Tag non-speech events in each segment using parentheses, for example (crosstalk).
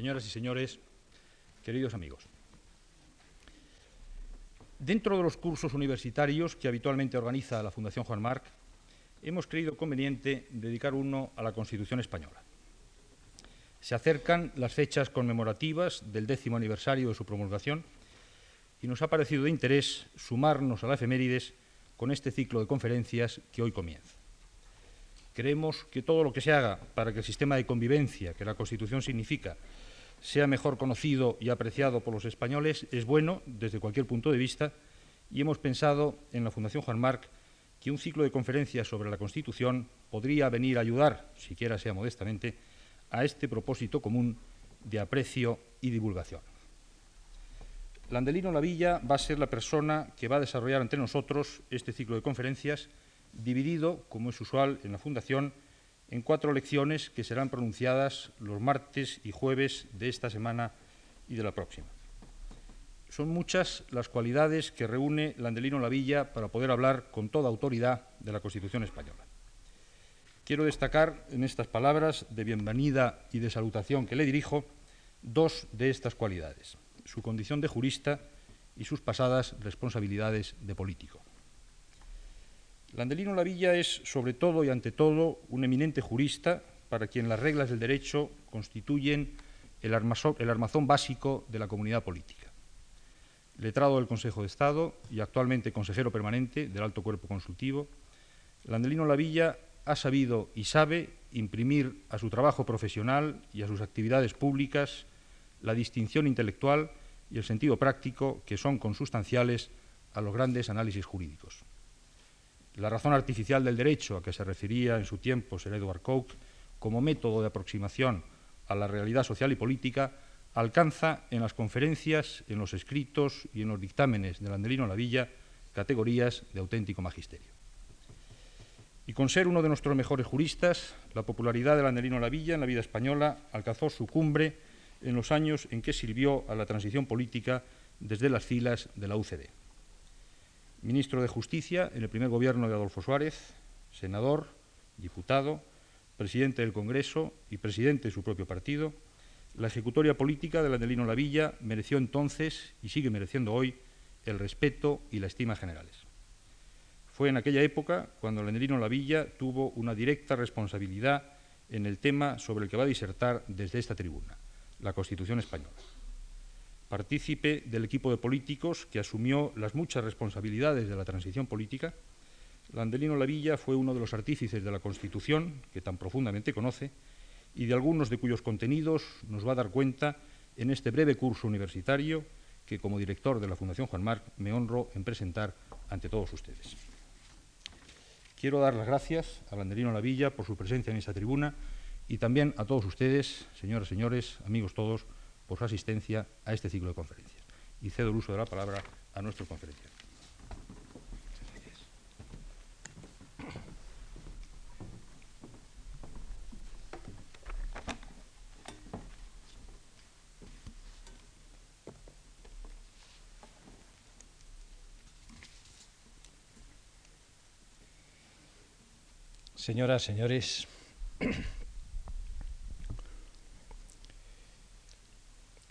señoras y señores, queridos amigos. Dentro de los cursos universitarios que habitualmente organiza la Fundación Juan Marc, hemos creído conveniente dedicar uno a la Constitución española. Se acercan las fechas conmemorativas del décimo aniversario de su promulgación y nos ha parecido de interés sumarnos a la efemérides con este ciclo de conferencias que hoy comienza. Creemos que todo lo que se haga para que el sistema de convivencia que la Constitución significa sea mejor conocido y apreciado por los españoles es bueno desde cualquier punto de vista y hemos pensado en la Fundación Juan Marc que un ciclo de conferencias sobre la Constitución podría venir a ayudar, siquiera sea modestamente, a este propósito común de aprecio y divulgación. Landelino Lavilla va a ser la persona que va a desarrollar ante nosotros este ciclo de conferencias, dividido, como es usual en la Fundación, en cuatro lecciones que serán pronunciadas los martes y jueves de esta semana y de la próxima. Son muchas las cualidades que reúne Landelino Lavilla para poder hablar con toda autoridad de la Constitución española. Quiero destacar en estas palabras de bienvenida y de salutación que le dirijo dos de estas cualidades su condición de jurista y sus pasadas responsabilidades de político. Landelino Lavilla es, sobre todo y ante todo, un eminente jurista para quien las reglas del derecho constituyen el armazón, el armazón básico de la comunidad política. Letrado del Consejo de Estado y actualmente consejero permanente del Alto Cuerpo Consultivo, Landelino Lavilla ha sabido y sabe imprimir a su trabajo profesional y a sus actividades públicas la distinción intelectual y el sentido práctico que son consustanciales a los grandes análisis jurídicos. La razón artificial del derecho, a que se refería en su tiempo Sir Edward Coke, como método de aproximación a la realidad social y política, alcanza en las conferencias, en los escritos y en los dictámenes de Landelino Lavilla categorías de auténtico magisterio. Y con ser uno de nuestros mejores juristas, la popularidad de Landelino Lavilla en la vida española alcanzó su cumbre en los años en que sirvió a la transición política desde las filas de la UCD. Ministro de Justicia en el primer gobierno de Adolfo Suárez, senador, diputado, presidente del Congreso y presidente de su propio partido, la ejecutoria política de Landelino Lavilla mereció entonces y sigue mereciendo hoy el respeto y la estima generales. Fue en aquella época cuando Landelino Lavilla tuvo una directa responsabilidad en el tema sobre el que va a disertar desde esta tribuna la Constitución española. Partícipe del equipo de políticos que asumió las muchas responsabilidades de la transición política, Landelino Lavilla fue uno de los artífices de la Constitución, que tan profundamente conoce, y de algunos de cuyos contenidos nos va a dar cuenta en este breve curso universitario que, como director de la Fundación Juan Marc, me honro en presentar ante todos ustedes. Quiero dar las gracias a Landelino Lavilla por su presencia en esta tribuna y también a todos ustedes, señoras y señores, amigos todos, por su asistencia a este ciclo de conferencias. Y cedo el uso de la palabra a nuestro conferenciario. Señoras, señores,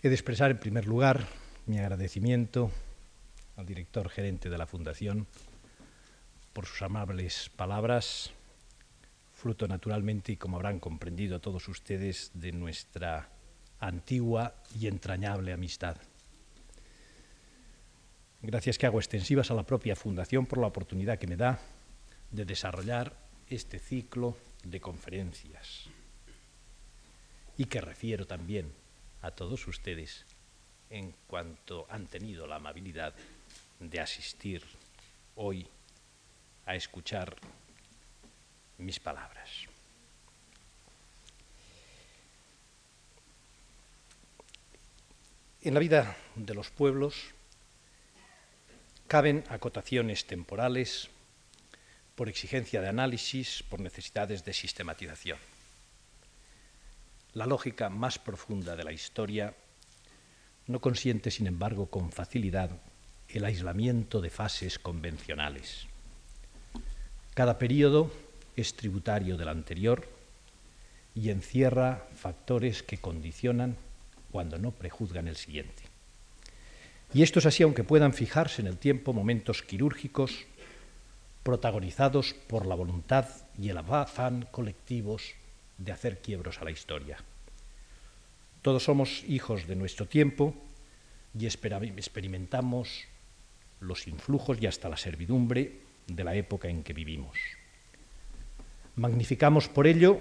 He de expresar en primer lugar mi agradecimiento al director gerente de la Fundación por sus amables palabras, fruto naturalmente, y como habrán comprendido todos ustedes, de nuestra antigua y entrañable amistad. Gracias que hago extensivas a la propia Fundación por la oportunidad que me da de desarrollar este ciclo de conferencias y que refiero también a todos ustedes en cuanto han tenido la amabilidad de asistir hoy a escuchar mis palabras. En la vida de los pueblos caben acotaciones temporales por exigencia de análisis, por necesidades de sistematización. La lógica más profunda de la historia no consiente, sin embargo, con facilidad el aislamiento de fases convencionales. Cada período es tributario del anterior y encierra factores que condicionan cuando no prejuzgan el siguiente. Y esto es así aunque puedan fijarse en el tiempo momentos quirúrgicos protagonizados por la voluntad y el afán colectivos de hacer quiebros a la historia. Todos somos hijos de nuestro tiempo y experimentamos los influjos y hasta la servidumbre de la época en que vivimos. Magnificamos por ello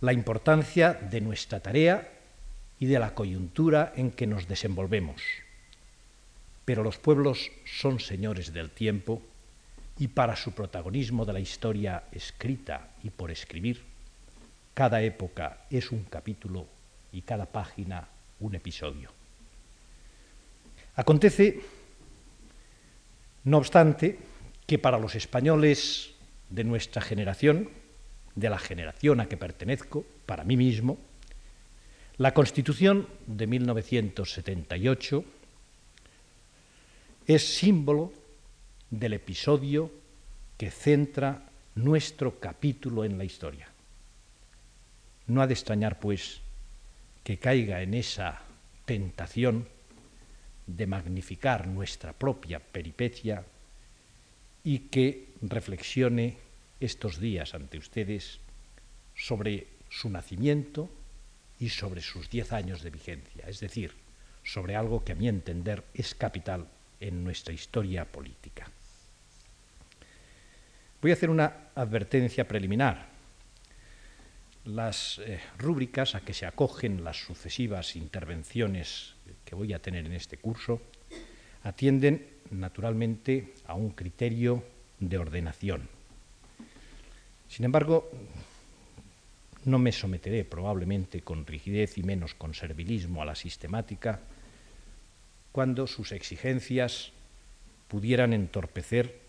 la importancia de nuestra tarea y de la coyuntura en que nos desenvolvemos. Pero los pueblos son señores del tiempo y para su protagonismo de la historia escrita y por escribir, cada época es un capítulo y cada página un episodio. Acontece, no obstante, que para los españoles de nuestra generación, de la generación a que pertenezco, para mí mismo, la Constitución de 1978 es símbolo del episodio que centra nuestro capítulo en la historia. No ha de extrañar, pues, que caiga en esa tentación de magnificar nuestra propia peripecia y que reflexione estos días ante ustedes sobre su nacimiento y sobre sus diez años de vigencia, es decir, sobre algo que a mi entender es capital en nuestra historia política. Voy a hacer una advertencia preliminar. Las eh, rúbricas a que se acogen las sucesivas intervenciones que voy a tener en este curso atienden naturalmente a un criterio de ordenación. Sin embargo, no me someteré probablemente con rigidez y menos con servilismo a la sistemática cuando sus exigencias pudieran entorpecer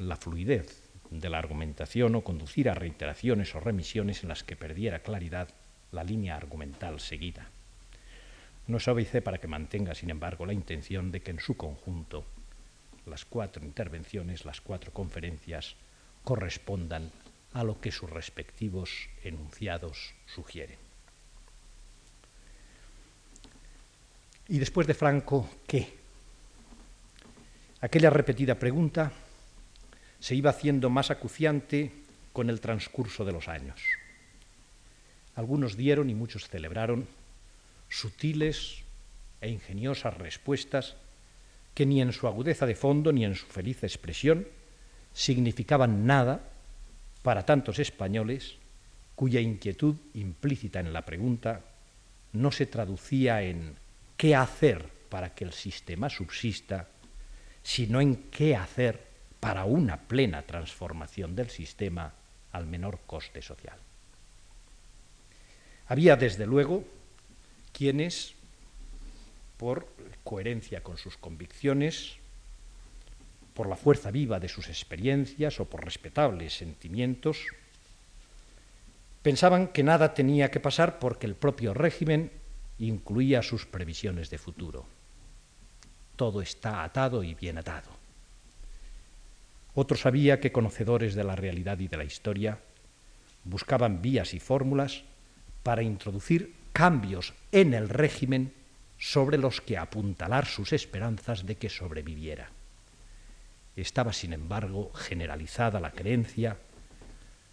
la fluidez de la argumentación o conducir a reiteraciones o remisiones en las que perdiera claridad la línea argumental seguida. No se para que mantenga, sin embargo, la intención de que en su conjunto las cuatro intervenciones, las cuatro conferencias, correspondan a lo que sus respectivos enunciados sugieren. Y después de Franco, ¿qué? Aquella repetida pregunta se iba haciendo más acuciante con el transcurso de los años. Algunos dieron y muchos celebraron sutiles e ingeniosas respuestas que ni en su agudeza de fondo ni en su feliz expresión significaban nada para tantos españoles cuya inquietud implícita en la pregunta no se traducía en qué hacer para que el sistema subsista, sino en qué hacer para una plena transformación del sistema al menor coste social. Había, desde luego, quienes, por coherencia con sus convicciones, por la fuerza viva de sus experiencias o por respetables sentimientos, pensaban que nada tenía que pasar porque el propio régimen incluía sus previsiones de futuro. Todo está atado y bien atado. Otros había que, conocedores de la realidad y de la historia, buscaban vías y fórmulas para introducir cambios en el régimen sobre los que apuntalar sus esperanzas de que sobreviviera. Estaba, sin embargo, generalizada la creencia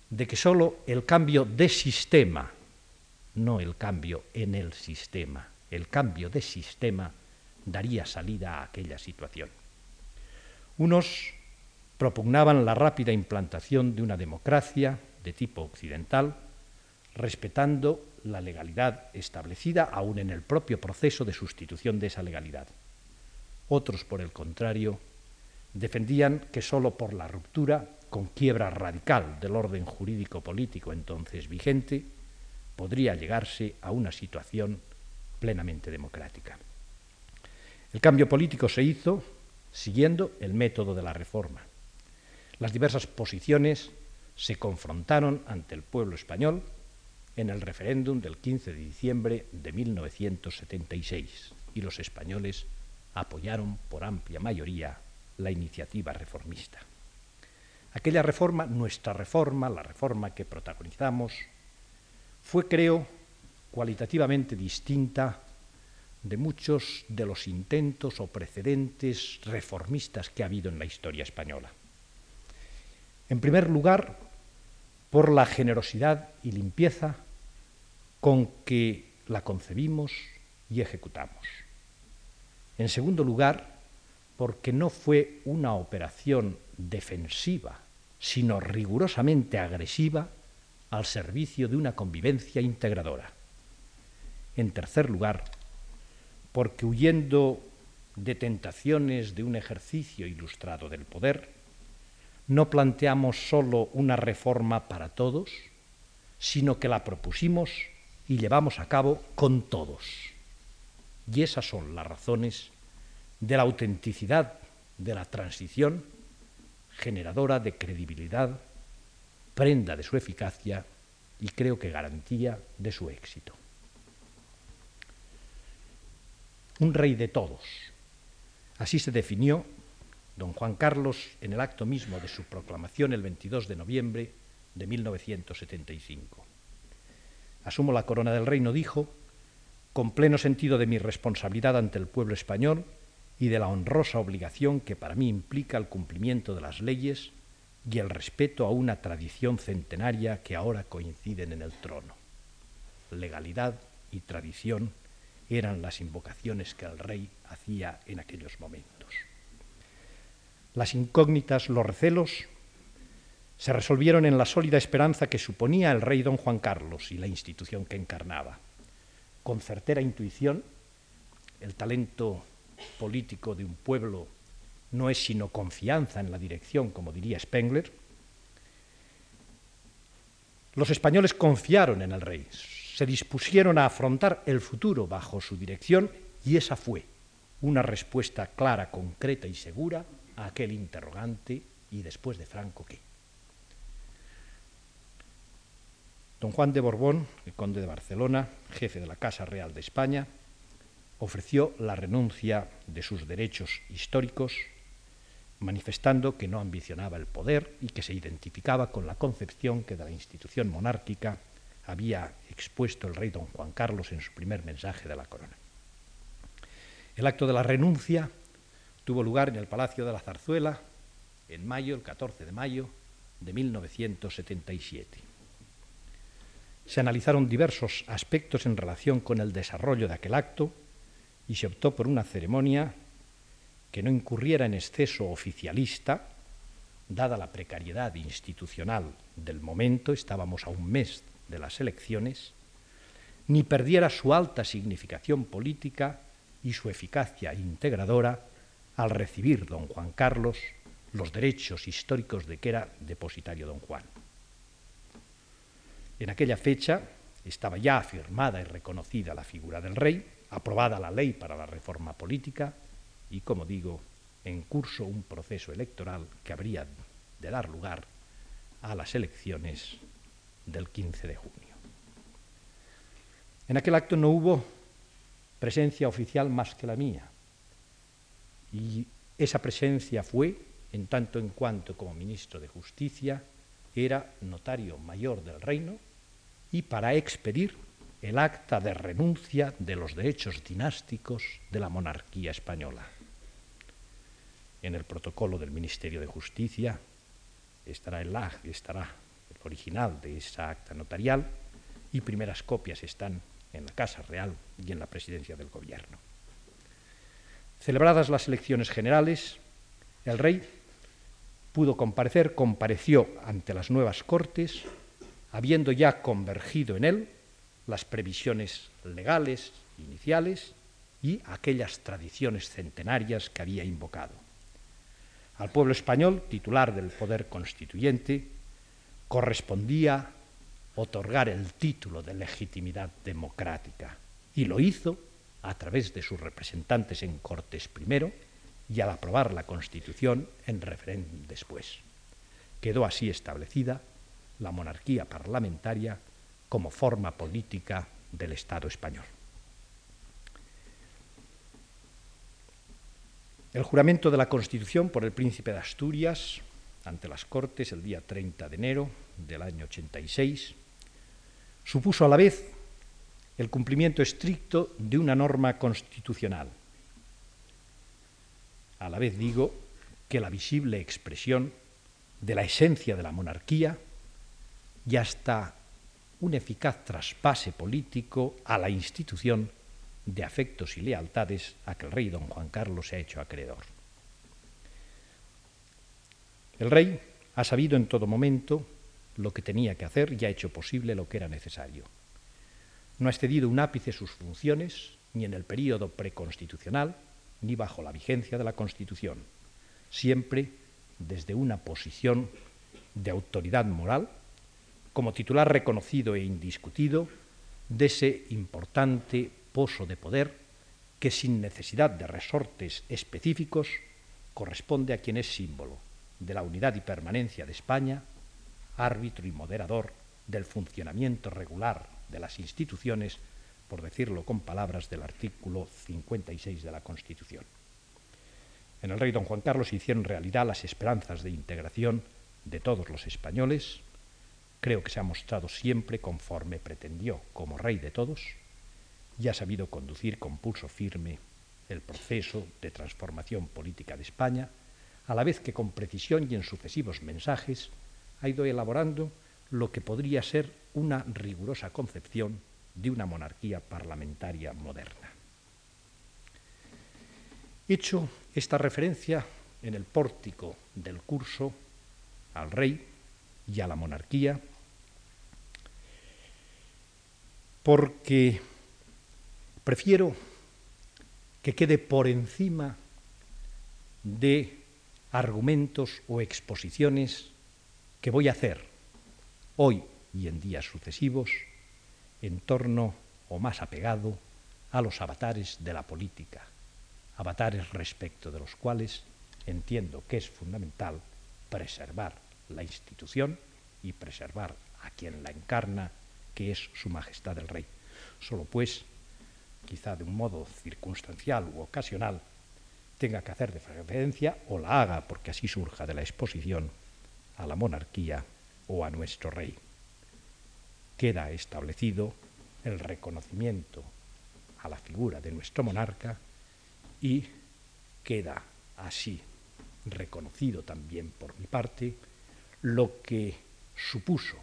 de que sólo el cambio de sistema, no el cambio en el sistema, el cambio de sistema daría salida a aquella situación. Unos propugnaban la rápida implantación de una democracia de tipo occidental, respetando la legalidad establecida aún en el propio proceso de sustitución de esa legalidad. Otros, por el contrario, defendían que sólo por la ruptura con quiebra radical del orden jurídico político entonces vigente podría llegarse a una situación plenamente democrática. El cambio político se hizo siguiendo el método de la reforma. Las diversas posiciones se confrontaron ante el pueblo español en el referéndum del 15 de diciembre de 1976 y los españoles apoyaron por amplia mayoría la iniciativa reformista. Aquella reforma, nuestra reforma, la reforma que protagonizamos, fue, creo, cualitativamente distinta de muchos de los intentos o precedentes reformistas que ha habido en la historia española. En primer lugar, por la generosidad y limpieza con que la concebimos y ejecutamos. En segundo lugar, porque no fue una operación defensiva, sino rigurosamente agresiva al servicio de una convivencia integradora. En tercer lugar, porque huyendo de tentaciones de un ejercicio ilustrado del poder, no planteamos sólo una reforma para todos, sino que la propusimos y llevamos a cabo con todos. Y esas son las razones de la autenticidad de la transición, generadora de credibilidad, prenda de su eficacia y creo que garantía de su éxito. Un rey de todos. Así se definió don Juan Carlos en el acto mismo de su proclamación el 22 de noviembre de 1975. Asumo la corona del reino, dijo, con pleno sentido de mi responsabilidad ante el pueblo español y de la honrosa obligación que para mí implica el cumplimiento de las leyes y el respeto a una tradición centenaria que ahora coinciden en el trono. Legalidad y tradición eran las invocaciones que el rey hacía en aquellos momentos. Las incógnitas, los recelos, se resolvieron en la sólida esperanza que suponía el rey don Juan Carlos y la institución que encarnaba. Con certera intuición, el talento político de un pueblo no es sino confianza en la dirección, como diría Spengler, los españoles confiaron en el rey, se dispusieron a afrontar el futuro bajo su dirección y esa fue una respuesta clara, concreta y segura aquel interrogante y después de Franco qué. Don Juan de Borbón, el conde de Barcelona, jefe de la Casa Real de España, ofreció la renuncia de sus derechos históricos, manifestando que no ambicionaba el poder y que se identificaba con la concepción que de la institución monárquica había expuesto el rey don Juan Carlos en su primer mensaje de la corona. El acto de la renuncia tuvo lugar en el Palacio de la Zarzuela en mayo, el 14 de mayo de 1977. Se analizaron diversos aspectos en relación con el desarrollo de aquel acto y se optó por una ceremonia que no incurriera en exceso oficialista, dada la precariedad institucional del momento, estábamos a un mes de las elecciones, ni perdiera su alta significación política y su eficacia integradora al recibir don Juan Carlos los derechos históricos de que era depositario don Juan. En aquella fecha estaba ya afirmada y reconocida la figura del rey, aprobada la ley para la reforma política y, como digo, en curso un proceso electoral que habría de dar lugar a las elecciones del 15 de junio. En aquel acto no hubo presencia oficial más que la mía y esa presencia fue, en tanto en cuanto como ministro de Justicia, era notario mayor del reino y para expedir el acta de renuncia de los derechos dinásticos de la monarquía española. En el protocolo del Ministerio de Justicia estará el, estará el original de esa acta notarial y primeras copias están en la Casa Real y en la Presidencia del Gobierno. Celebradas las elecciones generales, el rey pudo comparecer, compareció ante las nuevas Cortes, habiendo ya convergido en él las previsiones legales iniciales y aquellas tradiciones centenarias que había invocado. Al pueblo español, titular del poder constituyente, correspondía otorgar el título de legitimidad democrática y lo hizo a través de sus representantes en Cortes primero y al aprobar la Constitución en referéndum después. Quedó así establecida la monarquía parlamentaria como forma política del Estado español. El juramento de la Constitución por el príncipe de Asturias ante las Cortes el día 30 de enero del año 86 supuso a la vez el cumplimiento estricto de una norma constitucional. A la vez digo que la visible expresión de la esencia de la monarquía y hasta un eficaz traspase político a la institución de afectos y lealtades a que el rey don Juan Carlos se ha hecho acreedor. El rey ha sabido en todo momento lo que tenía que hacer y ha hecho posible lo que era necesario. No ha excedido un ápice sus funciones, ni en el período preconstitucional, ni bajo la vigencia de la Constitución, siempre desde una posición de autoridad moral, como titular reconocido e indiscutido de ese importante pozo de poder que sin necesidad de resortes específicos corresponde a quien es símbolo de la unidad y permanencia de España, árbitro y moderador del funcionamiento regular de las instituciones, por decirlo con palabras del artículo 56 de la Constitución. En el rey don Juan Carlos hicieron realidad las esperanzas de integración de todos los españoles. Creo que se ha mostrado siempre conforme pretendió como rey de todos y ha sabido conducir con pulso firme el proceso de transformación política de España, a la vez que con precisión y en sucesivos mensajes ha ido elaborando lo que podría ser una rigurosa concepción de una monarquía parlamentaria moderna. Hecho esta referencia en el pórtico del curso al rey y a la monarquía, porque prefiero que quede por encima de argumentos o exposiciones que voy a hacer hoy y en días sucesivos en torno o más apegado a los avatares de la política, avatares respecto de los cuales entiendo que es fundamental preservar la institución y preservar a quien la encarna, que es Su Majestad el Rey. Solo pues, quizá de un modo circunstancial u ocasional, tenga que hacer de referencia o la haga, porque así surja de la exposición, a la monarquía o a nuestro rey. Queda establecido el reconocimiento a la figura de nuestro monarca y queda así reconocido también por mi parte lo que supuso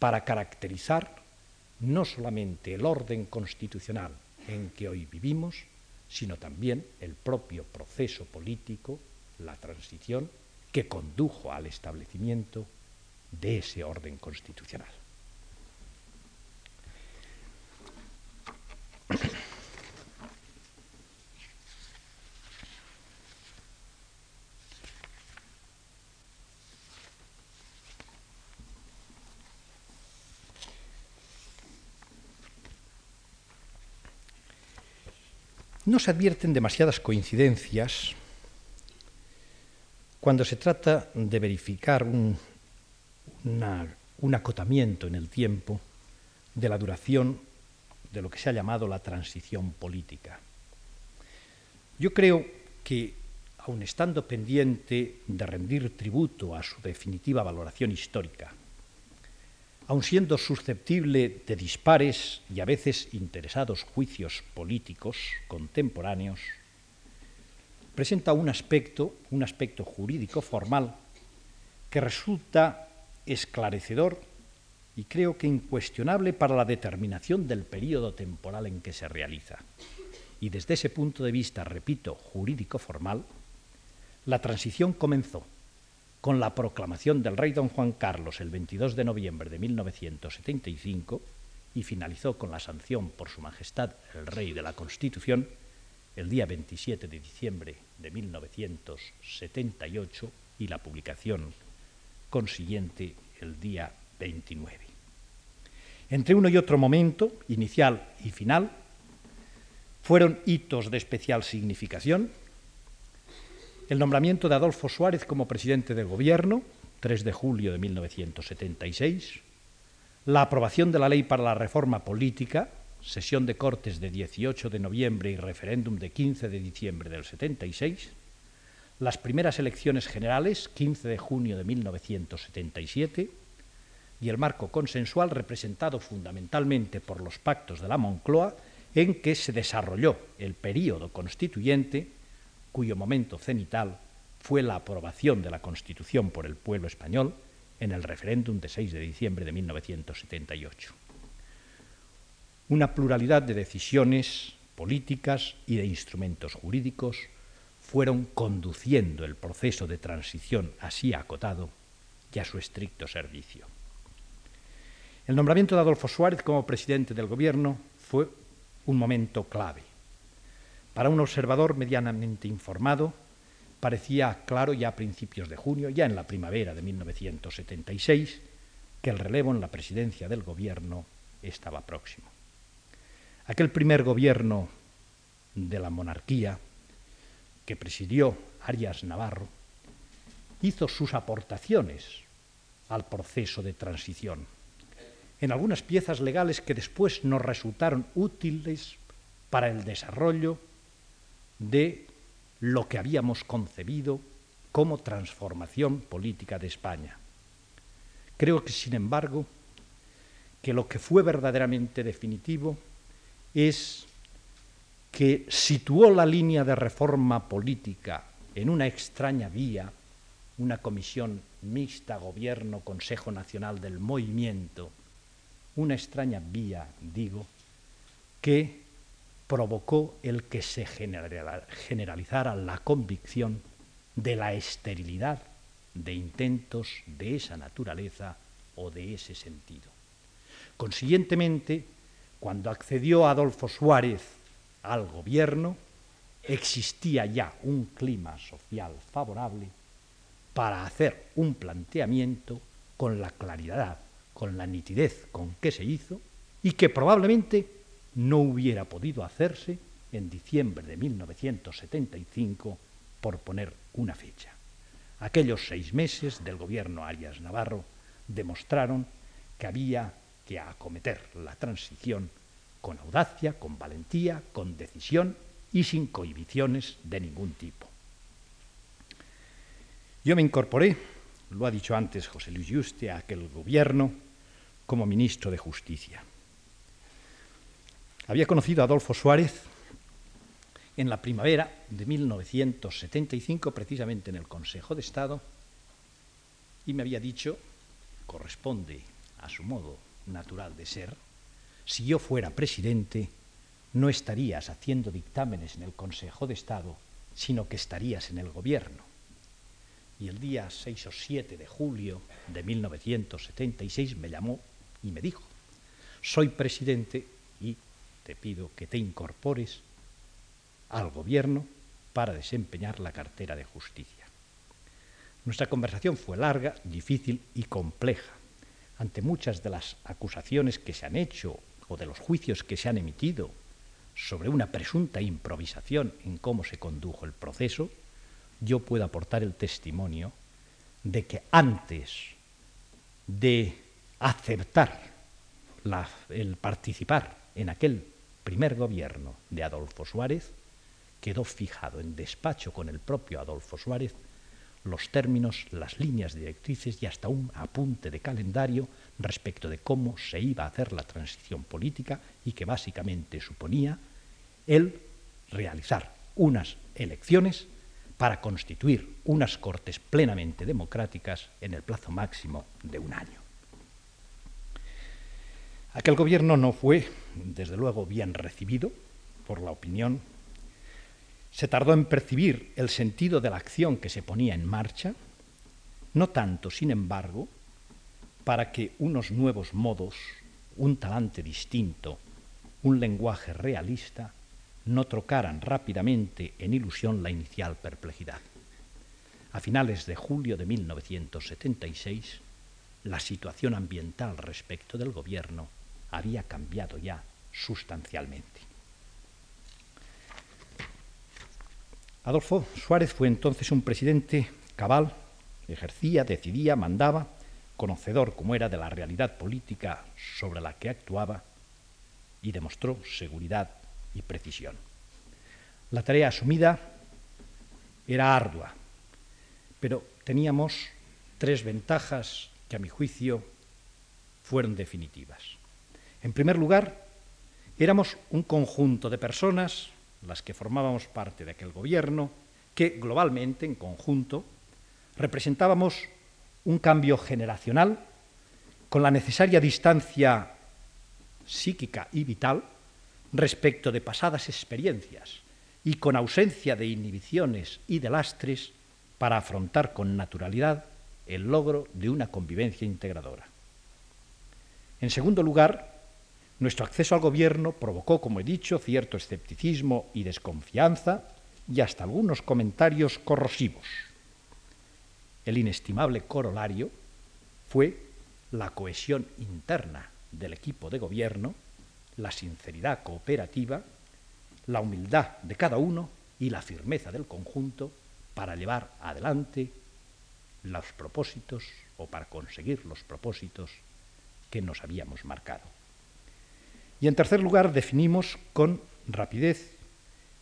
para caracterizar no solamente el orden constitucional en que hoy vivimos, sino también el propio proceso político, la transición que condujo al establecimiento de ese orden constitucional. No se advierten demasiadas coincidencias cuando se trata de verificar un, un acotamiento en el tiempo de la duración de lo que se ha llamado la transición política. Yo creo que, aun estando pendiente de rendir tributo a su definitiva valoración histórica, aun siendo susceptible de dispares y a veces interesados juicios políticos contemporáneos, presenta un aspecto, un aspecto jurídico formal que resulta esclarecedor y creo que incuestionable para la determinación del periodo temporal en que se realiza. Y desde ese punto de vista, repito, jurídico formal, la transición comenzó con la proclamación del rey don Juan Carlos el 22 de noviembre de 1975 y finalizó con la sanción por Su Majestad el Rey de la Constitución el día 27 de diciembre de 1978 y la publicación consiguiente el día 29. Entre uno y otro momento, inicial y final, fueron hitos de especial significación el nombramiento de Adolfo Suárez como presidente del Gobierno, 3 de julio de 1976, la aprobación de la Ley para la Reforma Política, sesión de Cortes de 18 de noviembre y referéndum de 15 de diciembre del 76, las primeras elecciones generales, 15 de junio de 1977, y el marco consensual representado fundamentalmente por los pactos de la Moncloa en que se desarrolló el período constituyente cuyo momento cenital fue la aprobación de la Constitución por el pueblo español en el referéndum de 6 de diciembre de 1978. Una pluralidad de decisiones políticas y de instrumentos jurídicos fueron conduciendo el proceso de transición así acotado y a su estricto servicio. El nombramiento de Adolfo Suárez como presidente del gobierno fue un momento clave. Para un observador medianamente informado, parecía claro ya a principios de junio, ya en la primavera de 1976, que el relevo en la presidencia del gobierno estaba próximo. Aquel primer gobierno de la monarquía que presidió Arias Navarro hizo sus aportaciones al proceso de transición en algunas piezas legales que después nos resultaron útiles para el desarrollo de lo que habíamos concebido como transformación política de España. Creo que, sin embargo, que lo que fue verdaderamente definitivo es que situó la línea de reforma política en una extraña vía, una comisión mixta Gobierno-Consejo Nacional del Movimiento, una extraña vía, digo, que provocó el que se generalizara la convicción de la esterilidad de intentos de esa naturaleza o de ese sentido. Consiguientemente, cuando accedió Adolfo Suárez al gobierno, existía ya un clima social favorable para hacer un planteamiento con la claridad, con la nitidez con que se hizo y que probablemente no hubiera podido hacerse en diciembre de 1975, por poner una fecha. Aquellos seis meses del gobierno Arias Navarro demostraron que había que acometer la transición con audacia, con valentía, con decisión y sin cohibiciones de ningún tipo. Yo me incorporé, lo ha dicho antes José Luis Juste, a aquel gobierno como ministro de Justicia. Había conocido a Adolfo Suárez en la primavera de 1975, precisamente en el Consejo de Estado, y me había dicho, corresponde a su modo natural de ser, si yo fuera presidente, no estarías haciendo dictámenes en el Consejo de Estado, sino que estarías en el gobierno. Y el día 6 o 7 de julio de 1976 me llamó y me dijo, soy presidente y te pido que te incorpores al gobierno para desempeñar la cartera de justicia. Nuestra conversación fue larga, difícil y compleja. Ante muchas de las acusaciones que se han hecho o de los juicios que se han emitido sobre una presunta improvisación en cómo se condujo el proceso, yo puedo aportar el testimonio de que antes de aceptar el participar en aquel primer gobierno de Adolfo Suárez, quedó fijado en despacho con el propio Adolfo Suárez los términos, las líneas directrices y hasta un apunte de calendario respecto de cómo se iba a hacer la transición política y que básicamente suponía el realizar unas elecciones para constituir unas cortes plenamente democráticas en el plazo máximo de un año. Aquel gobierno no fue, desde luego, bien recibido por la opinión. Se tardó en percibir el sentido de la acción que se ponía en marcha, no tanto, sin embargo, para que unos nuevos modos, un talante distinto, un lenguaje realista, no trocaran rápidamente en ilusión la inicial perplejidad. A finales de julio de 1976, la situación ambiental respecto del gobierno había cambiado ya sustancialmente. Adolfo Suárez fue entonces un presidente cabal, ejercía, decidía, mandaba, conocedor como era de la realidad política sobre la que actuaba y demostró seguridad y precisión. La tarea asumida era ardua, pero teníamos tres ventajas que a mi juicio fueron definitivas. En primer lugar, éramos un conjunto de personas, las que formábamos parte de aquel gobierno, que globalmente, en conjunto, representábamos un cambio generacional con la necesaria distancia psíquica y vital respecto de pasadas experiencias y con ausencia de inhibiciones y de lastres para afrontar con naturalidad el logro de una convivencia integradora. En segundo lugar, nuestro acceso al gobierno provocó, como he dicho, cierto escepticismo y desconfianza y hasta algunos comentarios corrosivos. El inestimable corolario fue la cohesión interna del equipo de gobierno, la sinceridad cooperativa, la humildad de cada uno y la firmeza del conjunto para llevar adelante los propósitos o para conseguir los propósitos que nos habíamos marcado. Y en tercer lugar, definimos con rapidez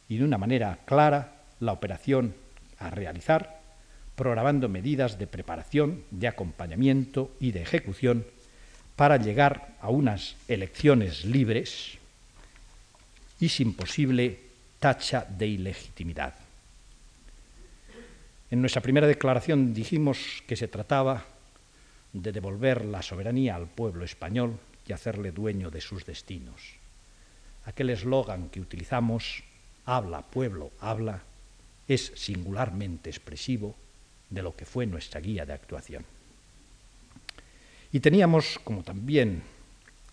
y de una manera clara la operación a realizar, programando medidas de preparación, de acompañamiento y de ejecución para llegar a unas elecciones libres y sin posible tacha de ilegitimidad. En nuestra primera declaración dijimos que se trataba de devolver la soberanía al pueblo español y hacerle dueño de sus destinos. Aquel eslogan que utilizamos, habla, pueblo, habla, es singularmente expresivo de lo que fue nuestra guía de actuación. Y teníamos, como también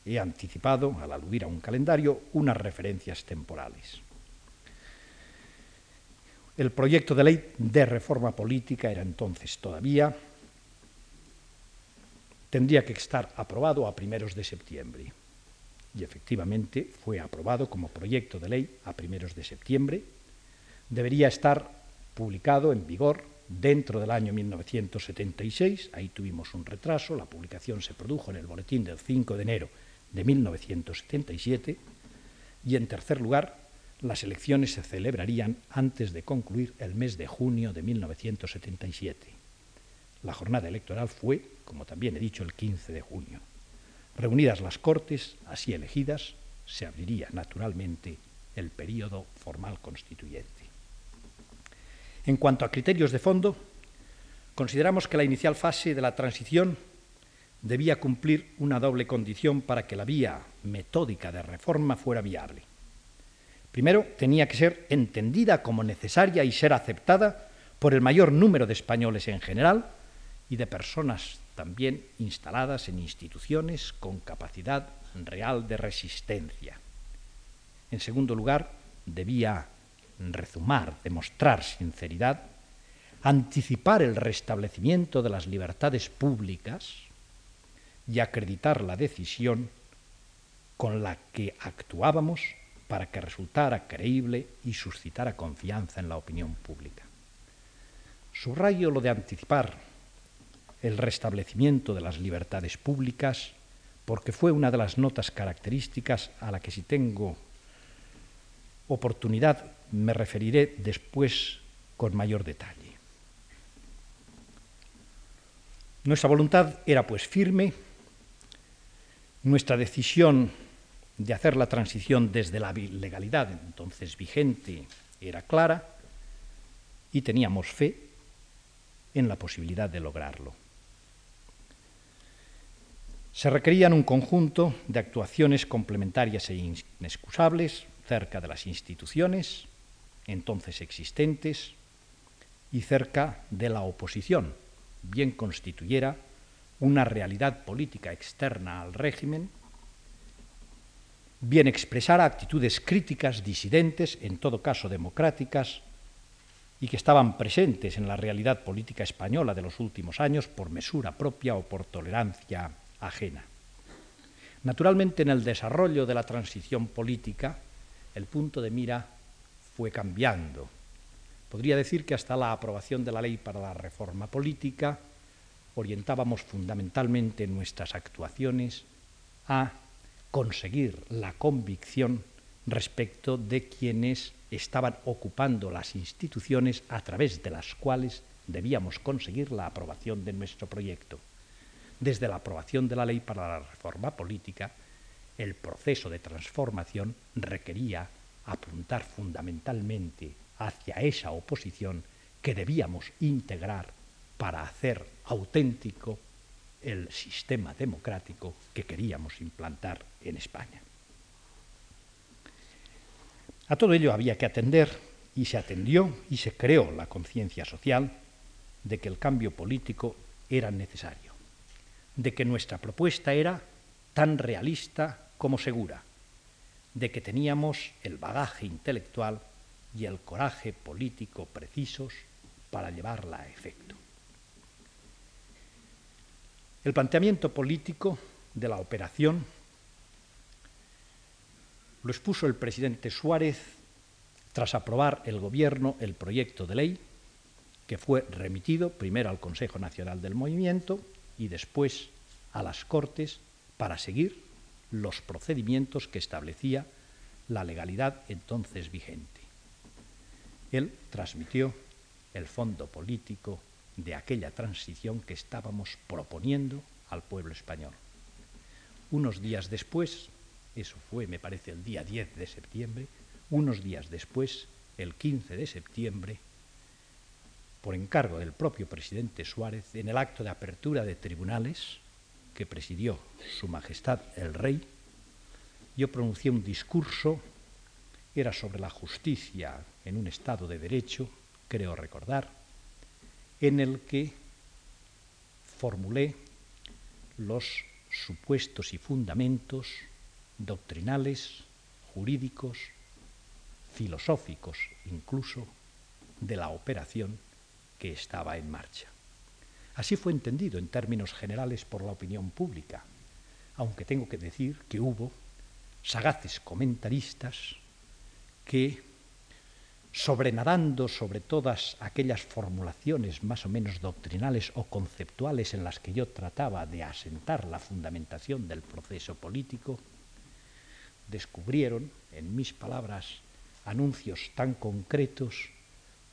he anticipado al aludir a un calendario, unas referencias temporales. El proyecto de ley de reforma política era entonces todavía tendría que estar aprobado a primeros de septiembre. Y efectivamente fue aprobado como proyecto de ley a primeros de septiembre. Debería estar publicado en vigor dentro del año 1976. Ahí tuvimos un retraso. La publicación se produjo en el boletín del 5 de enero de 1977. Y en tercer lugar, las elecciones se celebrarían antes de concluir el mes de junio de 1977. La jornada electoral fue como también he dicho, el 15 de junio. Reunidas las Cortes, así elegidas, se abriría naturalmente el período formal constituyente. En cuanto a criterios de fondo, consideramos que la inicial fase de la transición debía cumplir una doble condición para que la vía metódica de reforma fuera viable. Primero, tenía que ser entendida como necesaria y ser aceptada por el mayor número de españoles en general y de personas también instaladas en instituciones con capacidad real de resistencia. En segundo lugar, debía rezumar, demostrar sinceridad, anticipar el restablecimiento de las libertades públicas y acreditar la decisión con la que actuábamos para que resultara creíble y suscitara confianza en la opinión pública. Subrayo lo de anticipar el restablecimiento de las libertades públicas, porque fue una de las notas características a la que si tengo oportunidad me referiré después con mayor detalle. Nuestra voluntad era pues firme, nuestra decisión de hacer la transición desde la legalidad entonces vigente era clara y teníamos fe en la posibilidad de lograrlo. Se requerían un conjunto de actuaciones complementarias e inexcusables cerca de las instituciones entonces existentes y cerca de la oposición, bien constituyera una realidad política externa al régimen, bien expresara actitudes críticas, disidentes, en todo caso democráticas, y que estaban presentes en la realidad política española de los últimos años por mesura propia o por tolerancia ajena. Naturalmente, en el desarrollo de la transición política, el punto de mira fue cambiando. Podría decir que hasta la aprobación de la ley para la reforma política orientábamos fundamentalmente nuestras actuaciones a conseguir la convicción respecto de quienes estaban ocupando las instituciones a través de las cuales debíamos conseguir la aprobación de nuestro proyecto. Desde la aprobación de la ley para la reforma política, el proceso de transformación requería apuntar fundamentalmente hacia esa oposición que debíamos integrar para hacer auténtico el sistema democrático que queríamos implantar en España. A todo ello había que atender y se atendió y se creó la conciencia social de que el cambio político era necesario, de que nuestra propuesta era tan realista como segura, de que teníamos el bagaje intelectual y el coraje político precisos para llevarla a efecto. El planteamiento político de la operación lo expuso el presidente Suárez tras aprobar el Gobierno el proyecto de ley que fue remitido primero al Consejo Nacional del Movimiento y después a las Cortes para seguir los procedimientos que establecía la legalidad entonces vigente. Él transmitió el fondo político de aquella transición que estábamos proponiendo al pueblo español. Unos días después, eso fue, me parece, el día 10 de septiembre, unos días después, el 15 de septiembre, por encargo del propio presidente Suárez, en el acto de apertura de tribunales que presidió Su Majestad el Rey, yo pronuncié un discurso, era sobre la justicia en un Estado de Derecho, creo recordar, en el que formulé los supuestos y fundamentos doctrinales, jurídicos, filosóficos incluso, de la operación que estaba en marcha. Así fue entendido en términos generales por la opinión pública, aunque tengo que decir que hubo sagaces comentaristas que sobrenadando sobre todas aquellas formulaciones más o menos doctrinales o conceptuales en las que yo trataba de asentar la fundamentación del proceso político, descubrieron, en mis palabras, anuncios tan concretos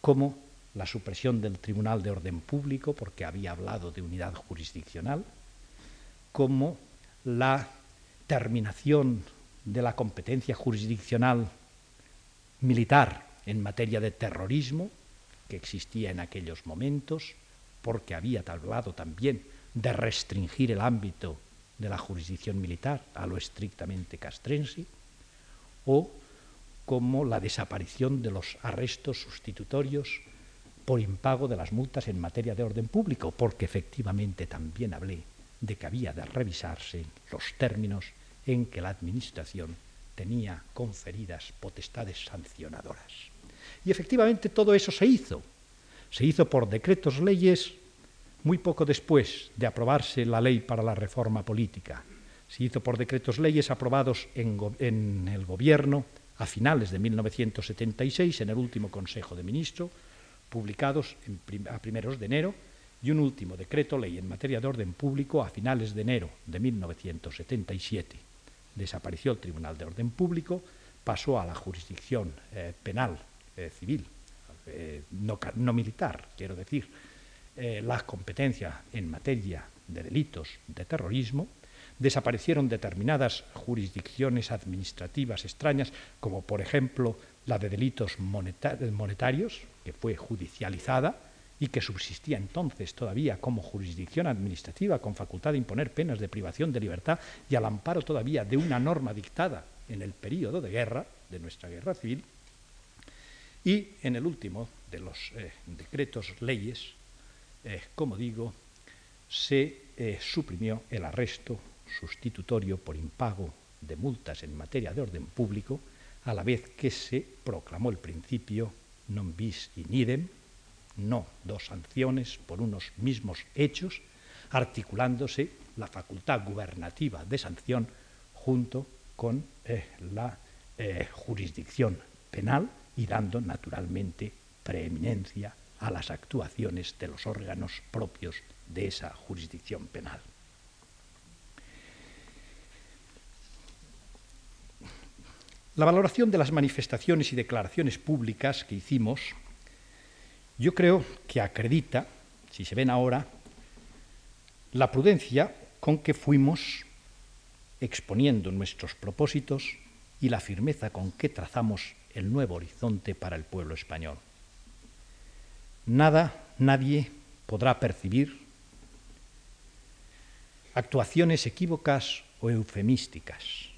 como la supresión del Tribunal de Orden Público, porque había hablado de unidad jurisdiccional, como la terminación de la competencia jurisdiccional militar en materia de terrorismo que existía en aquellos momentos, porque había hablado también de restringir el ámbito de la jurisdicción militar a lo estrictamente castrense, o como la desaparición de los arrestos sustitutorios por impago de las multas en materia de orden público, porque efectivamente también hablé de que había de revisarse los términos en que la Administración tenía conferidas potestades sancionadoras. Y efectivamente todo eso se hizo. Se hizo por decretos leyes muy poco después de aprobarse la ley para la reforma política. Se hizo por decretos leyes aprobados en, el gobierno a finales de 1976, en el último Consejo de Ministros, publicados a primeros de enero, y un último decreto ley en materia de orden público a finales de enero de 1977. Desapareció el Tribunal de Orden Público, pasó a la jurisdicción eh, penal eh, civil, eh, no, militar, quiero decir, eh, la competencia en materia de delitos de terrorismo, desaparecieron determinadas jurisdicciones administrativas extrañas, como por ejemplo la de delitos monetarios, que fue judicializada y que subsistía entonces todavía como jurisdicción administrativa con facultad de imponer penas de privación de libertad y al amparo todavía de una norma dictada en el periodo de guerra, de nuestra guerra civil, y en el último de los eh, decretos leyes, eh, como digo, se eh, suprimió el arresto sustitutorio por impago de multas en materia de orden público, a la vez que se proclamó el principio non bis in idem, no dos sanciones por unos mismos hechos, articulándose la facultad gubernativa de sanción junto con la jurisdicción penal y dando naturalmente preeminencia a las actuaciones de los órganos propios de esa jurisdicción penal. La valoración de las manifestaciones y declaraciones públicas que hicimos, yo creo que acredita, si se ven ahora, la prudencia con que fuimos exponiendo nuestros propósitos y la firmeza con que trazamos el nuevo horizonte para el pueblo español. Nada, nadie podrá percibir actuaciones equívocas o eufemísticas.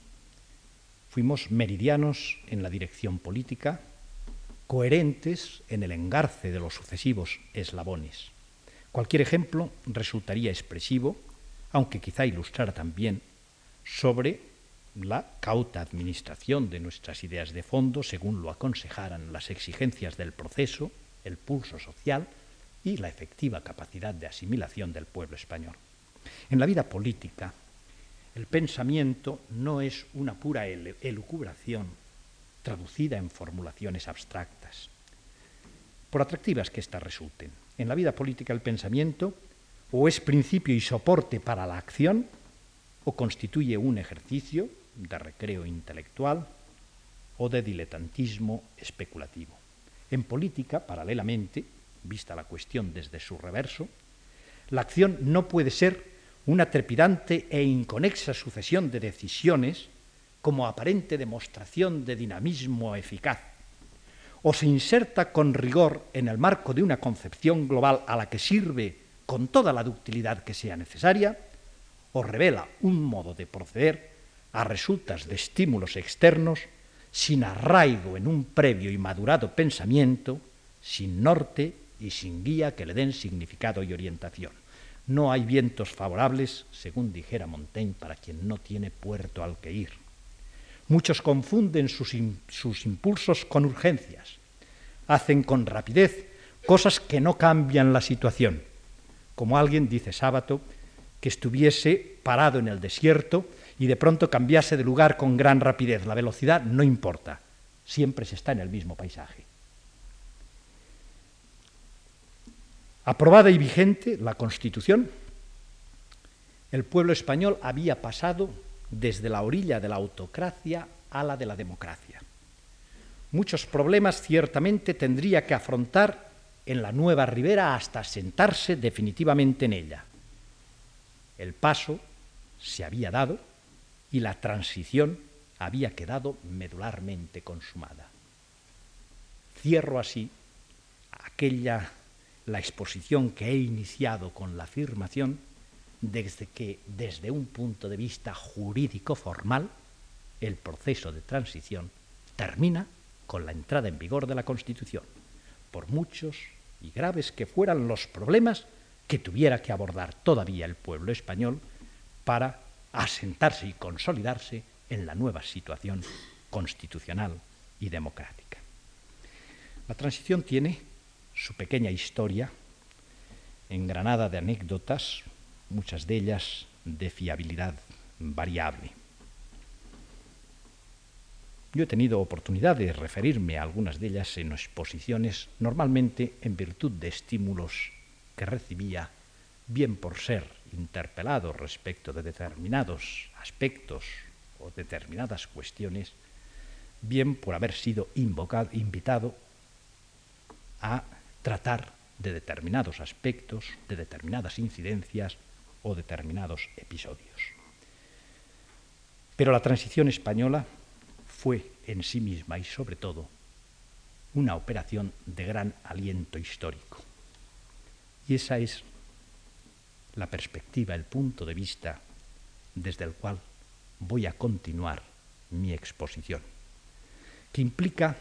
Fuimos meridianos en la dirección política, coherentes en el engarce de los sucesivos eslabones. Cualquier ejemplo resultaría expresivo, aunque quizá ilustrara también sobre la cauta administración de nuestras ideas de fondo según lo aconsejaran las exigencias del proceso, el pulso social y la efectiva capacidad de asimilación del pueblo español. En la vida política, el pensamiento no es una pura elucubración traducida en formulaciones abstractas, por atractivas que éstas resulten. En la vida política el pensamiento o es principio y soporte para la acción, o constituye un ejercicio de recreo intelectual o de diletantismo especulativo. En política, paralelamente, vista la cuestión desde su reverso, la acción no puede ser una trepidante e inconexa sucesión de decisiones como aparente demostración de dinamismo eficaz, o se inserta con rigor en el marco de una concepción global a la que sirve con toda la ductilidad que sea necesaria, o revela un modo de proceder a resultas de estímulos externos sin arraigo en un previo y madurado pensamiento, sin norte y sin guía que le den significado y orientación. No hay vientos favorables, según dijera Montaigne, para quien no tiene puerto al que ir. Muchos confunden sus, sus impulsos con urgencias, hacen con rapidez cosas que no cambian la situación, como alguien dice sábado, que estuviese parado en el desierto y de pronto cambiase de lugar con gran rapidez. La velocidad no importa, siempre se está en el mismo paisaje. Aprobada y vigente la Constitución, el pueblo español había pasado desde la orilla de la autocracia a la de la democracia. Muchos problemas ciertamente tendría que afrontar en la nueva ribera hasta sentarse definitivamente en ella. El paso se había dado y la transición había quedado medularmente consumada. Cierro así aquella la exposición que he iniciado con la afirmación desde que desde un punto de vista jurídico formal el proceso de transición termina con la entrada en vigor de la Constitución, por muchos y graves que fueran los problemas que tuviera que abordar todavía el pueblo español para asentarse y consolidarse en la nueva situación constitucional y democrática. La transición tiene su pequeña historia engranada de anécdotas, muchas de ellas de fiabilidad variable. Yo he tenido oportunidad de referirme a algunas de ellas en exposiciones, normalmente en virtud de estímulos que recibía, bien por ser interpelado respecto de determinados aspectos o determinadas cuestiones, bien por haber sido invitado a tratar de determinados aspectos, de determinadas incidencias o determinados episodios. Pero la transición española fue en sí misma y sobre todo una operación de gran aliento histórico. Y esa es la perspectiva, el punto de vista desde el cual voy a continuar mi exposición, que implica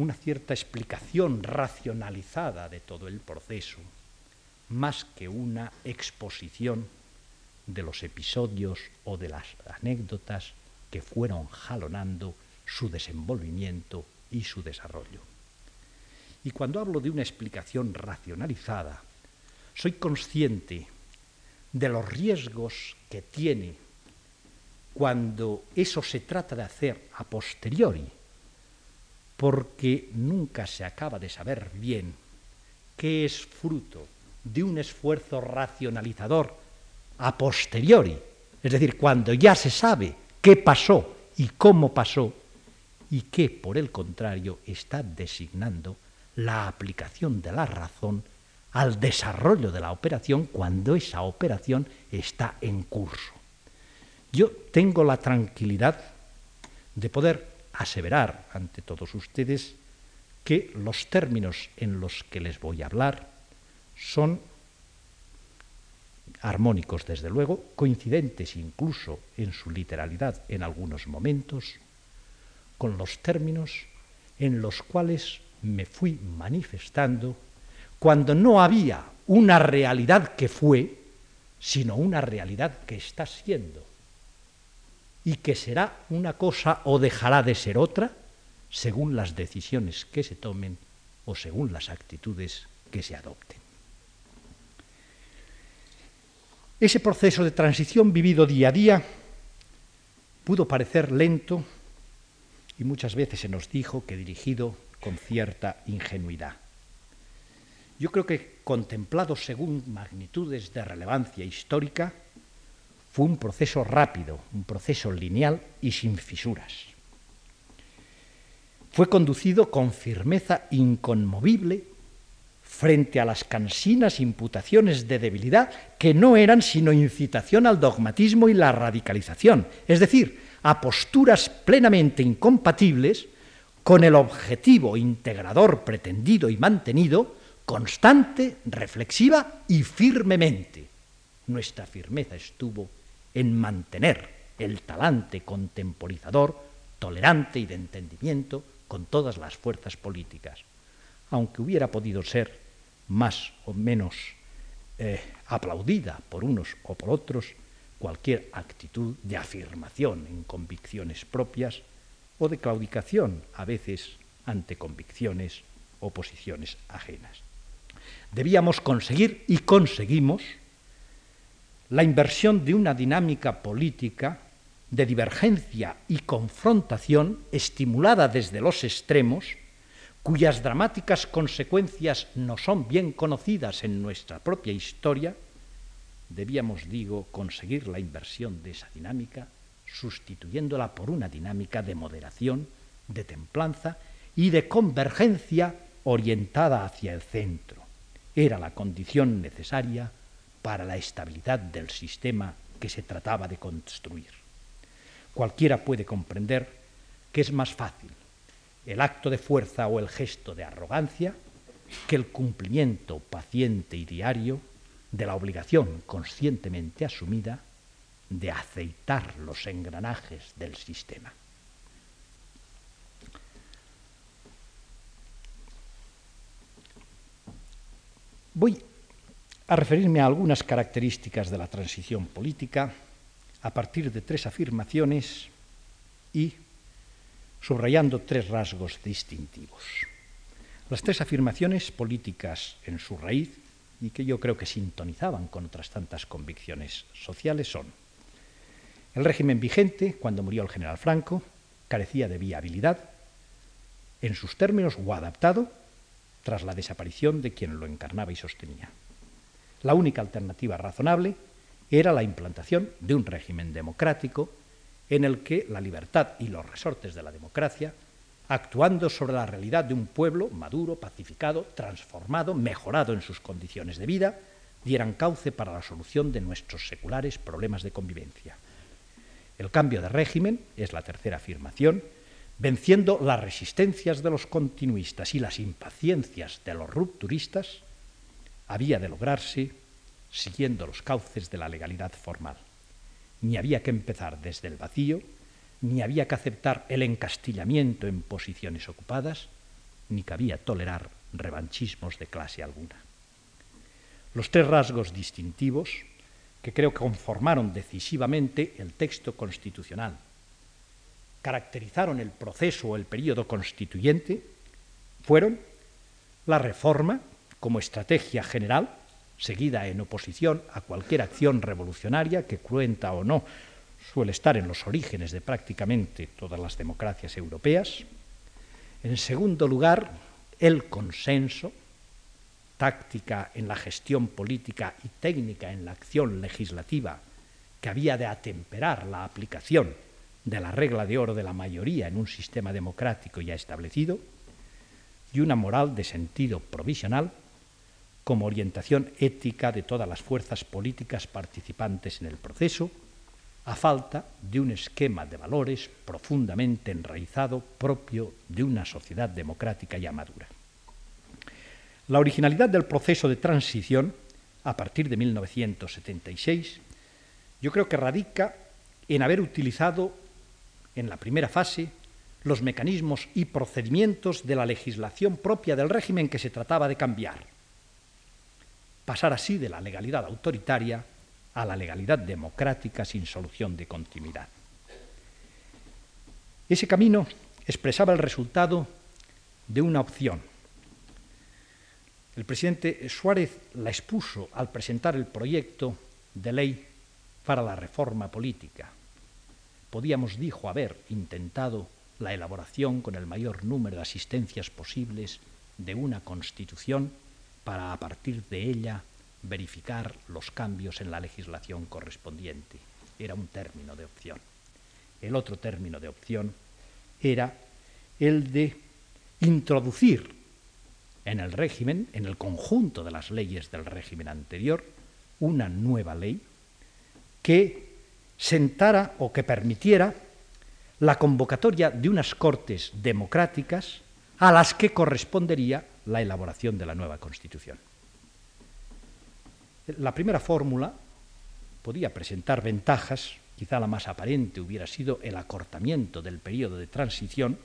una cierta explicación racionalizada de todo el proceso, más que una exposición de los episodios o de las anécdotas que fueron jalonando su desenvolvimiento y su desarrollo. Y cuando hablo de una explicación racionalizada, soy consciente de los riesgos que tiene cuando eso se trata de hacer a posteriori, porque nunca se acaba de saber bien qué es fruto de un esfuerzo racionalizador a posteriori, es decir, cuando ya se sabe qué pasó y cómo pasó, y que, por el contrario, está designando la aplicación de la razón al desarrollo de la operación cuando esa operación está en curso. Yo tengo la tranquilidad de poder aseverar ante todos ustedes que los términos en los que les voy a hablar son armónicos, desde luego, coincidentes incluso en su literalidad en algunos momentos, con los términos en los cuales me fui manifestando cuando no había una realidad que fue, sino una realidad que está siendo, y que será una cosa o dejará de ser otra, según las decisiones que se tomen o según las actitudes que se adopten. Ese proceso de transición vivido día a día pudo parecer lento y muchas veces se nos dijo que dirigido con cierta ingenuidad. Yo creo que contemplado según magnitudes de relevancia histórica, fue un proceso rápido, un proceso lineal y sin fisuras. Fue conducido con firmeza inconmovible frente a las cansinas imputaciones de debilidad que no eran sino incitación al dogmatismo y la radicalización, es decir, a posturas plenamente incompatibles con el objetivo integrador pretendido y mantenido, constante, reflexiva y firmemente. Nuestra firmeza estuvo en mantener el talante contemporizador, tolerante y de entendimiento con todas las fuerzas políticas, aunque hubiera podido ser más o menos eh, aplaudida por unos o por otros cualquier actitud de afirmación en convicciones propias o de claudicación, a veces ante convicciones o posiciones ajenas. Debíamos conseguir y conseguimos la inversión de una dinámica política de divergencia y confrontación estimulada desde los extremos, cuyas dramáticas consecuencias no son bien conocidas en nuestra propia historia, debíamos, digo, conseguir la inversión de esa dinámica, sustituyéndola por una dinámica de moderación, de templanza y de convergencia orientada hacia el centro. Era la condición necesaria para la estabilidad del sistema que se trataba de construir. Cualquiera puede comprender que es más fácil el acto de fuerza o el gesto de arrogancia que el cumplimiento paciente y diario de la obligación conscientemente asumida de aceitar los engranajes del sistema. Voy a referirme a algunas características de la transición política a partir de tres afirmaciones y subrayando tres rasgos distintivos. Las tres afirmaciones políticas en su raíz y que yo creo que sintonizaban con otras tantas convicciones sociales son el régimen vigente, cuando murió el general Franco, carecía de viabilidad en sus términos o adaptado tras la desaparición de quien lo encarnaba y sostenía. La única alternativa razonable era la implantación de un régimen democrático en el que la libertad y los resortes de la democracia actuando sobre la realidad de un pueblo maduro, pacificado, transformado, mejorado en sus condiciones de vida, dieran cauce para la solución de nuestros seculares problemas de convivencia. El cambio de régimen, es la tercera afirmación, venciendo las resistencias de los continuistas y las impaciencias de los rupturistas, había de lograrse siguiendo los cauces de la legalidad formal. Ni había que empezar desde el vacío, ni había que aceptar el encastillamiento en posiciones ocupadas, ni cabía tolerar revanchismos de clase alguna. Los tres rasgos distintivos que creo que conformaron decisivamente el texto constitucional, caracterizaron el proceso o el periodo constituyente, fueron la reforma como estrategia general, seguida en oposición a cualquier acción revolucionaria que cuenta o no suele estar en los orígenes de prácticamente todas las democracias europeas. En segundo lugar, el consenso, táctica en la gestión política y técnica en la acción legislativa, que había de atemperar la aplicación de la regla de oro de la mayoría en un sistema democrático ya establecido, y una moral de sentido provisional, como orientación ética de todas las fuerzas políticas participantes en el proceso, a falta de un esquema de valores profundamente enraizado propio de una sociedad democrática ya madura. La originalidad del proceso de transición, a partir de 1976, yo creo que radica en haber utilizado en la primera fase los mecanismos y procedimientos de la legislación propia del régimen que se trataba de cambiar. Pasar así de la legalidad autoritaria a la legalidad democrática sin solución de continuidad. Ese camino expresaba el resultado de una opción. El presidente Suárez la expuso al presentar el proyecto de ley para la reforma política. Podíamos, dijo, haber intentado la elaboración con el mayor número de asistencias posibles de una constitución para a partir de ella verificar los cambios en la legislación correspondiente. Era un término de opción. El otro término de opción era el de introducir en el régimen, en el conjunto de las leyes del régimen anterior, una nueva ley que sentara o que permitiera la convocatoria de unas cortes democráticas a las que correspondería la elaboración de la nueva Constitución. La primera fórmula podía presentar ventajas, quizá la más aparente hubiera sido el acortamiento del periodo de transición,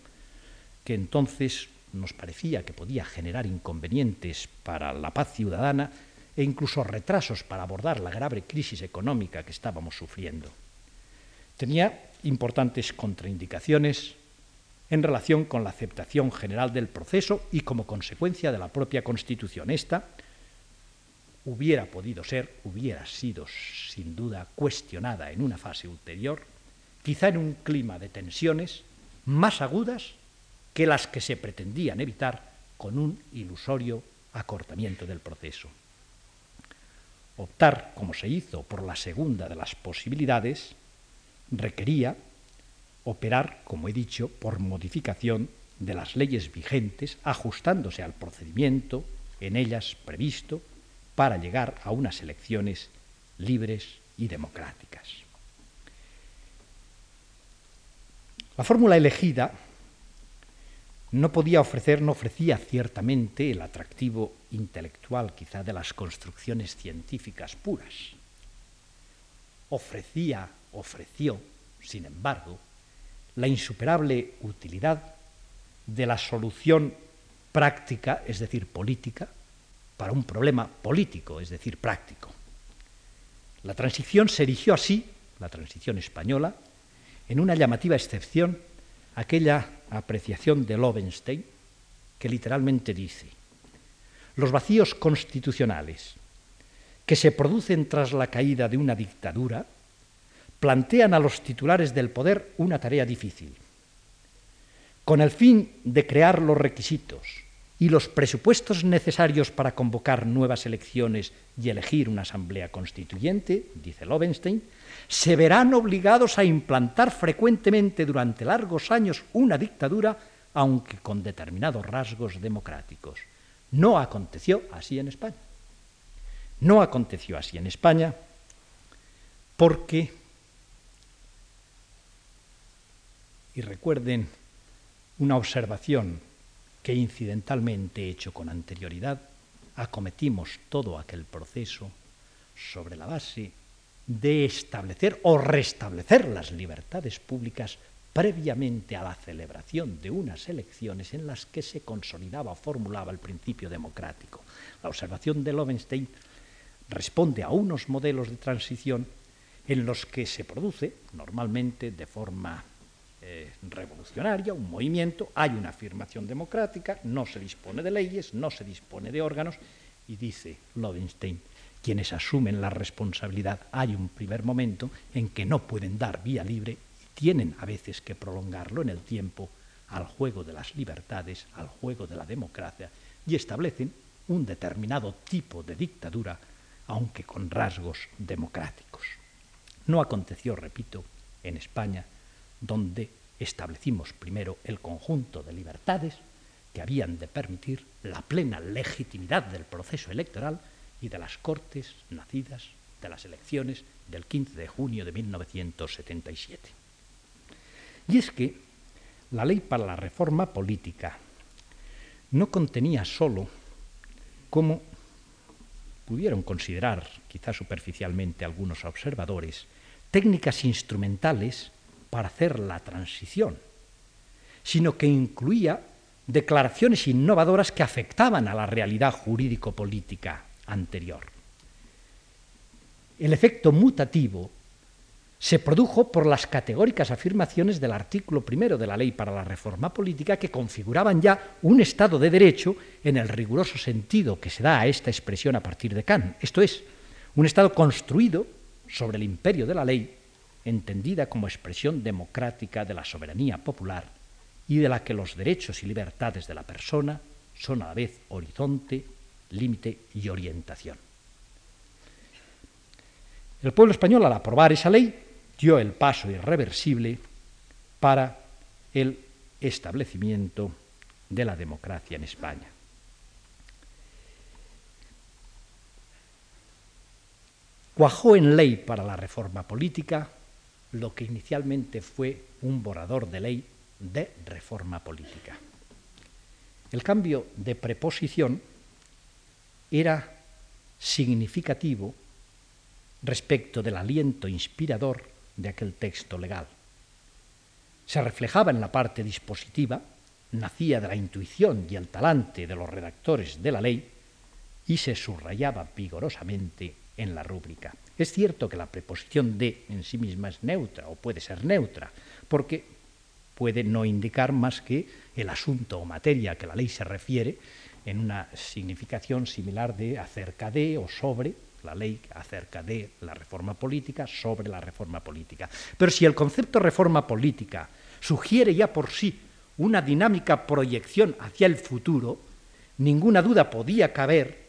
que entonces nos parecía que podía generar inconvenientes para la paz ciudadana e incluso retrasos para abordar la grave crisis económica que estábamos sufriendo. Tenía importantes contraindicaciones en relación con la aceptación general del proceso y como consecuencia de la propia Constitución. Esta hubiera podido ser, hubiera sido sin duda cuestionada en una fase ulterior, quizá en un clima de tensiones más agudas que las que se pretendían evitar con un ilusorio acortamiento del proceso. Optar, como se hizo, por la segunda de las posibilidades requería operar, como he dicho, por modificación de las leyes vigentes, ajustándose al procedimiento en ellas previsto para llegar a unas elecciones libres y democráticas. La fórmula elegida no podía ofrecer, no ofrecía ciertamente el atractivo intelectual quizá de las construcciones científicas puras. Ofrecía, ofreció, sin embargo, la insuperable utilidad de la solución práctica, es decir, política, para un problema político, es decir, práctico. La transición se erigió así, la transición española, en una llamativa excepción, aquella apreciación de Lovenstein, que literalmente dice, los vacíos constitucionales que se producen tras la caída de una dictadura plantean a los titulares del poder una tarea difícil. Con el fin de crear los requisitos y los presupuestos necesarios para convocar nuevas elecciones y elegir una asamblea constituyente, dice Lovenstein, se verán obligados a implantar frecuentemente durante largos años una dictadura, aunque con determinados rasgos democráticos. No aconteció así en España. No aconteció así en España porque, y recuerden una observación que incidentalmente hecho con anterioridad, acometimos todo aquel proceso sobre la base de establecer o restablecer las libertades públicas previamente a la celebración de unas elecciones en las que se consolidaba o formulaba el principio democrático. La observación de Lovenstein responde a unos modelos de transición en los que se produce, normalmente de forma eh, revolucionaria, un movimiento, hay una afirmación democrática, no se dispone de leyes, no se dispone de órganos, y dice Lodenstein, quienes asumen la responsabilidad, hay un primer momento en que no pueden dar vía libre y tienen a veces que prolongarlo en el tiempo al juego de las libertades, al juego de la democracia, y establecen un determinado tipo de dictadura, aunque con rasgos democráticos. No aconteció, repito, en España donde establecimos primero el conjunto de libertades que habían de permitir la plena legitimidad del proceso electoral y de las Cortes nacidas de las elecciones del 15 de junio de 1977. Y es que la ley para la reforma política no contenía sólo, como pudieron considerar quizá superficialmente algunos observadores, técnicas instrumentales para hacer la transición, sino que incluía declaraciones innovadoras que afectaban a la realidad jurídico-política anterior. El efecto mutativo se produjo por las categóricas afirmaciones del artículo primero de la Ley para la Reforma Política que configuraban ya un Estado de Derecho en el riguroso sentido que se da a esta expresión a partir de Kant. Esto es, un Estado construido sobre el imperio de la ley, entendida como expresión democrática de la soberanía popular y de la que los derechos y libertades de la persona son a la vez horizonte, límite y orientación. El pueblo español, al aprobar esa ley, dio el paso irreversible para el establecimiento de la democracia en España. Cuajó en ley para la reforma política lo que inicialmente fue un borrador de ley de reforma política. El cambio de preposición era significativo respecto del aliento inspirador de aquel texto legal. Se reflejaba en la parte dispositiva, nacía de la intuición y el talante de los redactores de la ley y se subrayaba vigorosamente en la rúbrica. Es cierto que la preposición de en sí misma es neutra o puede ser neutra, porque puede no indicar más que el asunto o materia a que la ley se refiere en una significación similar de acerca de o sobre la ley acerca de la reforma política, sobre la reforma política. Pero si el concepto reforma política sugiere ya por sí una dinámica proyección hacia el futuro, ninguna duda podía caber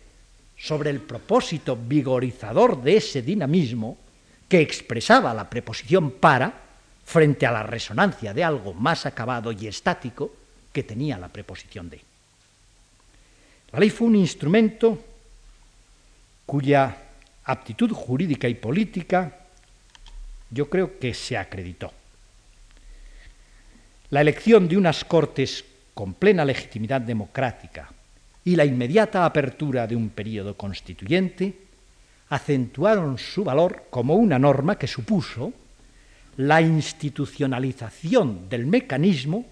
sobre el propósito vigorizador de ese dinamismo que expresaba la preposición para frente a la resonancia de algo más acabado y estático que tenía la preposición de. La ley fue un instrumento cuya aptitud jurídica y política yo creo que se acreditó. La elección de unas cortes con plena legitimidad democrática y la inmediata apertura de un período constituyente acentuaron su valor como una norma que supuso la institucionalización del mecanismo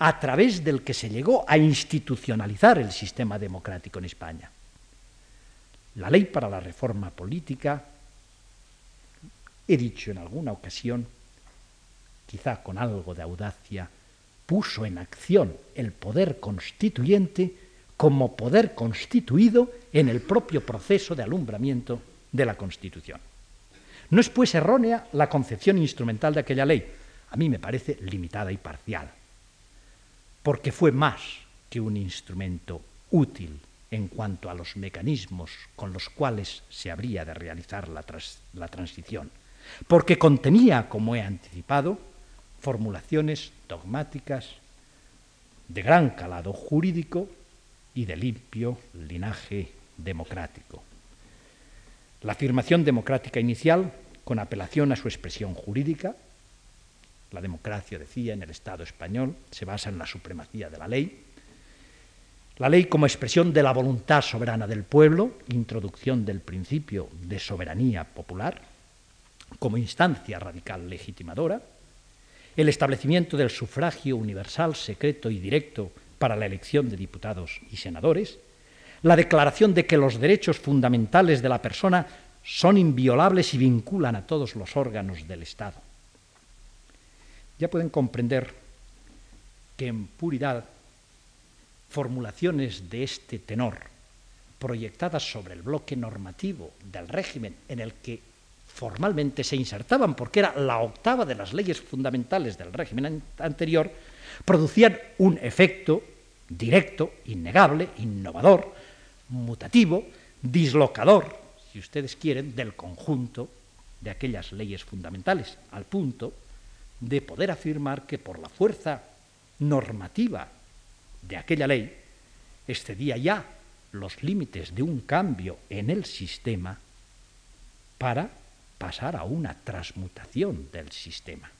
a través del que se llegó a institucionalizar el sistema democrático en España. La ley para la reforma política, he dicho en alguna ocasión, quizá con algo de audacia, puso en acción el poder constituyente como poder constituido en el propio proceso de alumbramiento de la Constitución. No es pues errónea la concepción instrumental de aquella ley, a mí me parece limitada y parcial, porque fue más que un instrumento útil en cuanto a los mecanismos con los cuales se habría de realizar la, la transición, porque contenía, como he anticipado, formulaciones dogmáticas de gran calado jurídico y de limpio linaje democrático. La afirmación democrática inicial, con apelación a su expresión jurídica, la democracia, decía, en el Estado español, se basa en la supremacía de la ley, la ley como expresión de la voluntad soberana del pueblo, introducción del principio de soberanía popular, como instancia radical legitimadora, el establecimiento del sufragio universal, secreto y directo para la elección de diputados y senadores, la declaración de que los derechos fundamentales de la persona son inviolables y vinculan a todos los órganos del Estado. Ya pueden comprender que en puridad formulaciones de este tenor, proyectadas sobre el bloque normativo del régimen en el que formalmente se insertaban, porque era la octava de las leyes fundamentales del régimen anterior, producían un efecto directo, innegable, innovador, mutativo, dislocador, si ustedes quieren, del conjunto de aquellas leyes fundamentales, al punto de poder afirmar que por la fuerza normativa de aquella ley excedía ya los límites de un cambio en el sistema para pasar a una transmutación del sistema.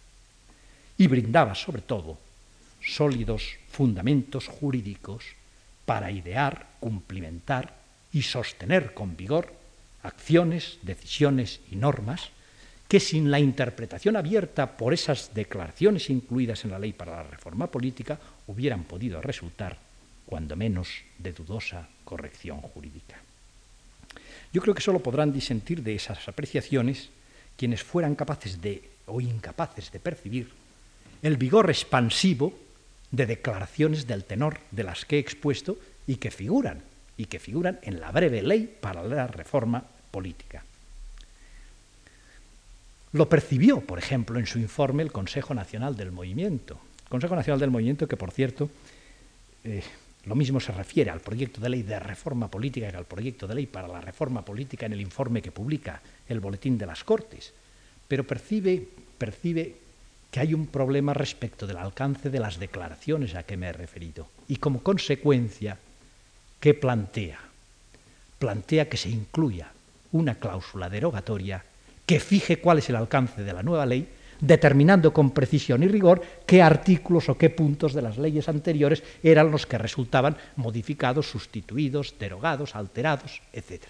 Y brindaba sobre todo sólidos fundamentos jurídicos para idear, cumplimentar y sostener con vigor acciones, decisiones y normas que sin la interpretación abierta por esas declaraciones incluidas en la ley para la reforma política hubieran podido resultar, cuando menos, de dudosa corrección jurídica. Yo creo que solo podrán disentir de esas apreciaciones quienes fueran capaces de o incapaces de percibir el vigor expansivo de declaraciones del tenor de las que he expuesto y que figuran y que figuran en la breve ley para la reforma política. Lo percibió, por ejemplo, en su informe el Consejo Nacional del Movimiento. Consejo Nacional del Movimiento que, por cierto, eh, lo mismo se refiere al proyecto de ley de reforma política que al proyecto de ley para la reforma política en el informe que publica el Boletín de las Cortes, pero percibe, percibe que hay un problema respecto del alcance de las declaraciones a que me he referido y como consecuencia, ¿qué plantea? Plantea que se incluya una cláusula derogatoria que fije cuál es el alcance de la nueva ley determinando con precisión y rigor qué artículos o qué puntos de las leyes anteriores eran los que resultaban modificados, sustituidos, derogados, alterados, etc.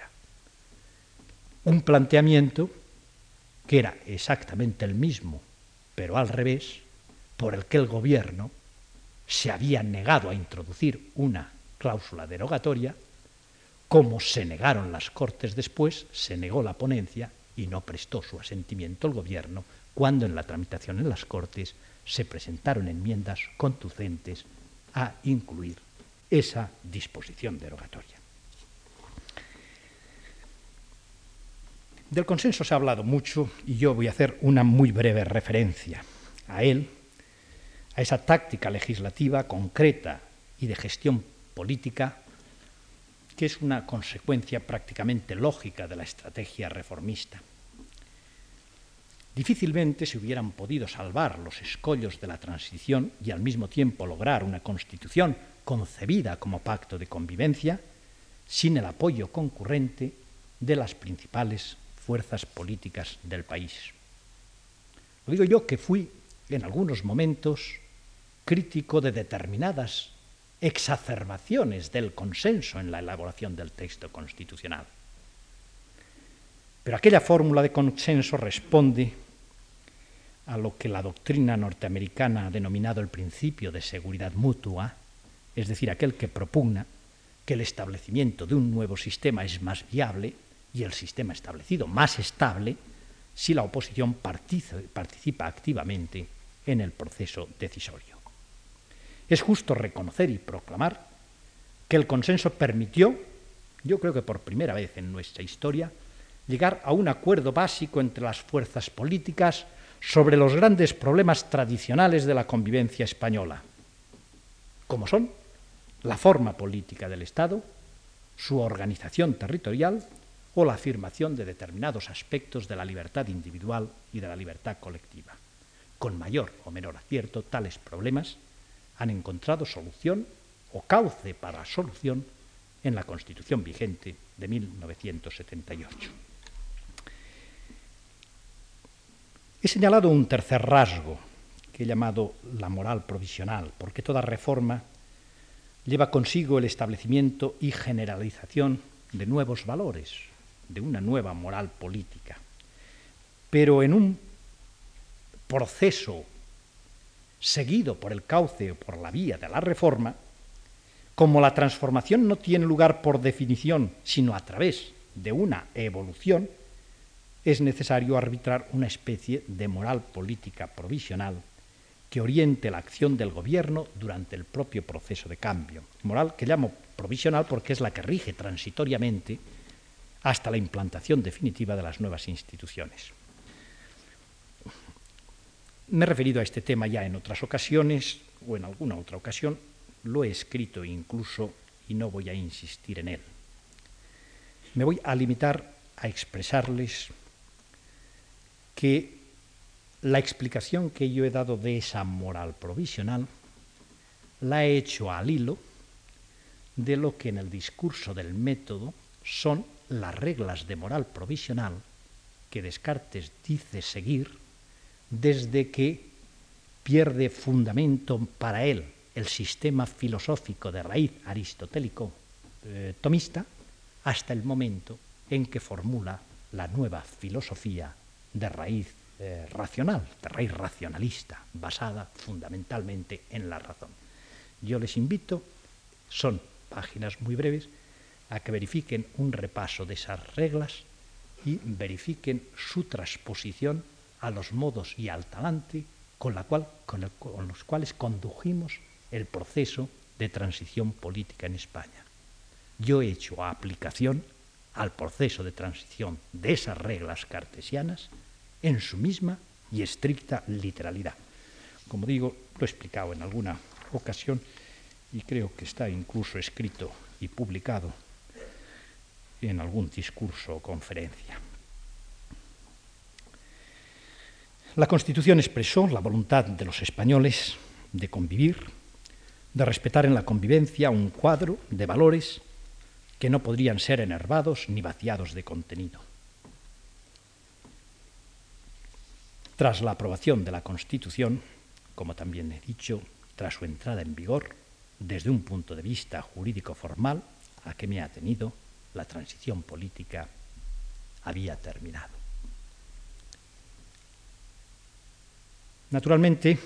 Un planteamiento que era exactamente el mismo, pero al revés, por el que el gobierno se había negado a introducir una cláusula derogatoria, como se negaron las Cortes después, se negó la ponencia y no prestó su asentimiento el gobierno cuando en la tramitación en las Cortes se presentaron enmiendas conducentes a incluir esa disposición derogatoria. Del consenso se ha hablado mucho y yo voy a hacer una muy breve referencia a él, a esa táctica legislativa concreta y de gestión política que es una consecuencia prácticamente lógica de la estrategia reformista. Difícilmente se hubieran podido salvar los escollos de la transición y al mismo tiempo lograr una constitución concebida como pacto de convivencia sin el apoyo concurrente de las principales fuerzas políticas del país. Lo digo yo que fui en algunos momentos crítico de determinadas exacerbaciones del consenso en la elaboración del texto constitucional. Pero aquella fórmula de consenso responde a lo que la doctrina norteamericana ha denominado el principio de seguridad mutua, es decir, aquel que propugna que el establecimiento de un nuevo sistema es más viable y el sistema establecido más estable si la oposición participa activamente en el proceso decisorio. Es justo reconocer y proclamar que el consenso permitió, yo creo que por primera vez en nuestra historia, llegar a un acuerdo básico entre las fuerzas políticas sobre los grandes problemas tradicionales de la convivencia española, como son la forma política del Estado, su organización territorial o la afirmación de determinados aspectos de la libertad individual y de la libertad colectiva. Con mayor o menor acierto, tales problemas han encontrado solución o cauce para solución en la Constitución vigente de 1978. He señalado un tercer rasgo que he llamado la moral provisional, porque toda reforma lleva consigo el establecimiento y generalización de nuevos valores, de una nueva moral política. Pero en un proceso seguido por el cauce o por la vía de la reforma, como la transformación no tiene lugar por definición, sino a través de una evolución, es necesario arbitrar una especie de moral política provisional que oriente la acción del gobierno durante el propio proceso de cambio. Moral que llamo provisional porque es la que rige transitoriamente hasta la implantación definitiva de las nuevas instituciones. Me he referido a este tema ya en otras ocasiones o en alguna otra ocasión, lo he escrito incluso y no voy a insistir en él. Me voy a limitar a expresarles que la explicación que yo he dado de esa moral provisional la he hecho al hilo de lo que en el discurso del método son las reglas de moral provisional que Descartes dice seguir desde que pierde fundamento para él el sistema filosófico de raíz aristotélico eh, tomista hasta el momento en que formula la nueva filosofía de raíz eh, racional, de raíz racionalista, basada fundamentalmente en la razón. Yo les invito, son páginas muy breves, a que verifiquen un repaso de esas reglas y verifiquen su transposición a los modos y al talante con, con los cuales condujimos el proceso de transición política en España. Yo he hecho aplicación al proceso de transición de esas reglas cartesianas en su misma y estricta literalidad. Como digo, lo he explicado en alguna ocasión y creo que está incluso escrito y publicado en algún discurso o conferencia. La Constitución expresó la voluntad de los españoles de convivir, de respetar en la convivencia un cuadro de valores que no podrían ser enervados ni vaciados de contenido. Tras la aprobación de la Constitución, como también he dicho, tras su entrada en vigor, desde un punto de vista jurídico formal, a que me ha tenido, la transición política había terminado. Naturalmente,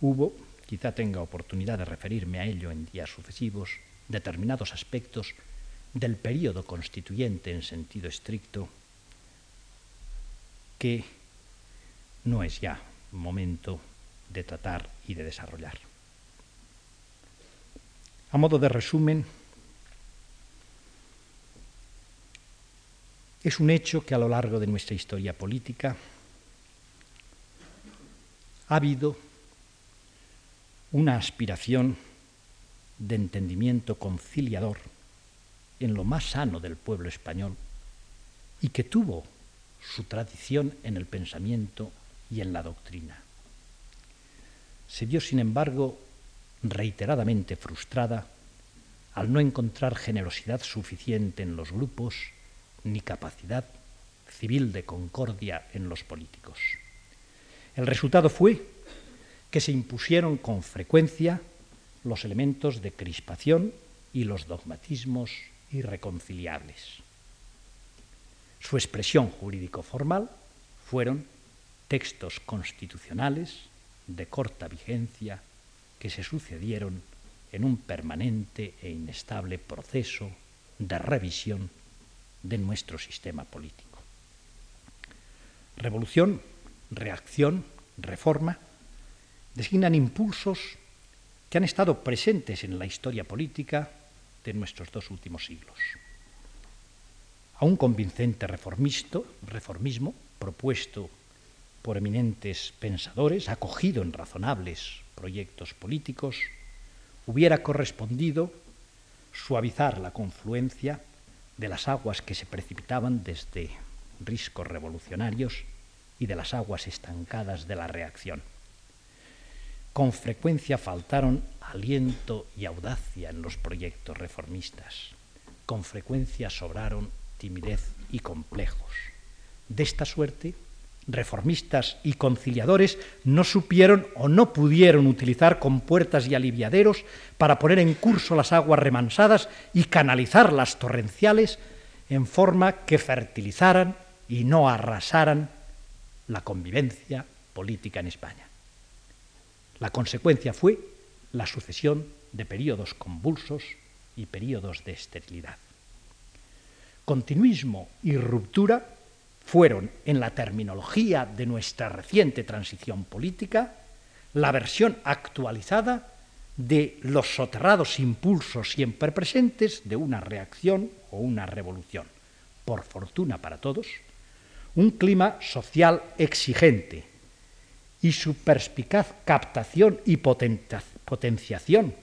hubo, quizá tenga oportunidad de referirme a ello en días sucesivos, determinados aspectos del período constituyente en sentido estricto que no es ya momento de tratar y de desarrollar. A modo de resumen, es un hecho que a lo largo de nuestra historia política ha habido una aspiración de entendimiento conciliador en lo más sano del pueblo español y que tuvo su tradición en el pensamiento y en la doctrina. Se vio, sin embargo, reiteradamente frustrada al no encontrar generosidad suficiente en los grupos ni capacidad civil de concordia en los políticos. El resultado fue que se impusieron con frecuencia los elementos de crispación y los dogmatismos irreconciliables. Su expresión jurídico-formal fueron textos constitucionales de corta vigencia que se sucedieron en un permanente e inestable proceso de revisión de nuestro sistema político. Revolución, reacción, reforma designan impulsos que han estado presentes en la historia política de nuestros dos últimos siglos. A un convincente reformismo propuesto por eminentes pensadores, acogido en razonables proyectos políticos, hubiera correspondido suavizar la confluencia de las aguas que se precipitaban desde riscos revolucionarios y de las aguas estancadas de la reacción. Con frecuencia faltaron aliento y audacia en los proyectos reformistas. Con frecuencia sobraron timidez y complejos. De esta suerte, reformistas y conciliadores no supieron o no pudieron utilizar compuertas y aliviaderos para poner en curso las aguas remansadas y canalizar las torrenciales en forma que fertilizaran y no arrasaran la convivencia política en España. La consecuencia fue la sucesión de periodos convulsos y periodos de esterilidad. Continuismo y ruptura fueron, en la terminología de nuestra reciente transición política, la versión actualizada de los soterrados impulsos siempre presentes de una reacción o una revolución. Por fortuna para todos, un clima social exigente y su perspicaz captación y potenciación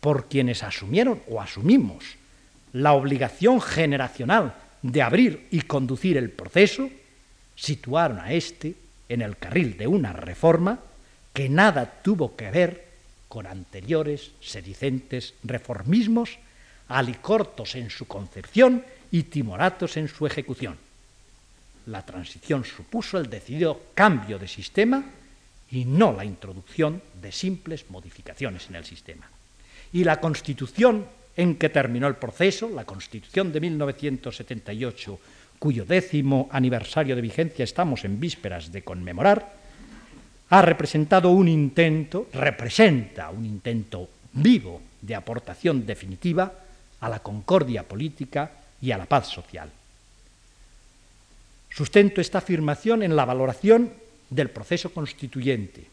por quienes asumieron o asumimos la obligación generacional de abrir y conducir el proceso, situaron a éste en el carril de una reforma que nada tuvo que ver con anteriores, sedicentes reformismos, alicortos en su concepción y timoratos en su ejecución. La transición supuso el decidido cambio de sistema y no la introducción de simples modificaciones en el sistema. Y la constitución en que terminó el proceso, la constitución de 1978, cuyo décimo aniversario de vigencia estamos en vísperas de conmemorar, ha representado un intento, representa un intento vivo de aportación definitiva a la concordia política y a la paz social. Sustento esta afirmación en la valoración del proceso constituyente,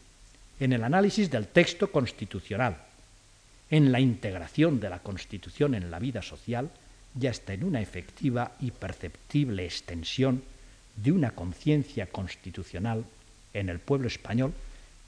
en el análisis del texto constitucional, en la integración de la Constitución en la vida social y hasta en una efectiva y perceptible extensión de una conciencia constitucional en el pueblo español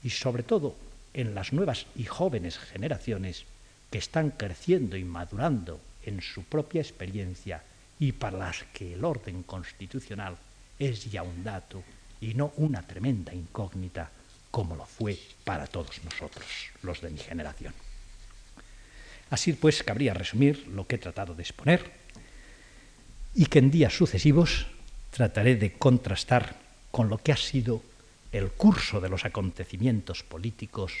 y sobre todo en las nuevas y jóvenes generaciones que están creciendo y madurando en su propia experiencia y para las que el orden constitucional es ya un dato y no una tremenda incógnita como lo fue para todos nosotros, los de mi generación. Así pues, cabría resumir lo que he tratado de exponer y que en días sucesivos trataré de contrastar con lo que ha sido el curso de los acontecimientos políticos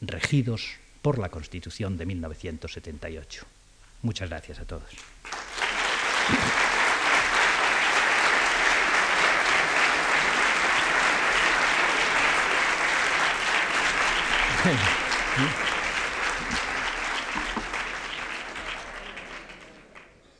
regidos por la Constitución de 1978. Muchas gracias a todos. (laughs)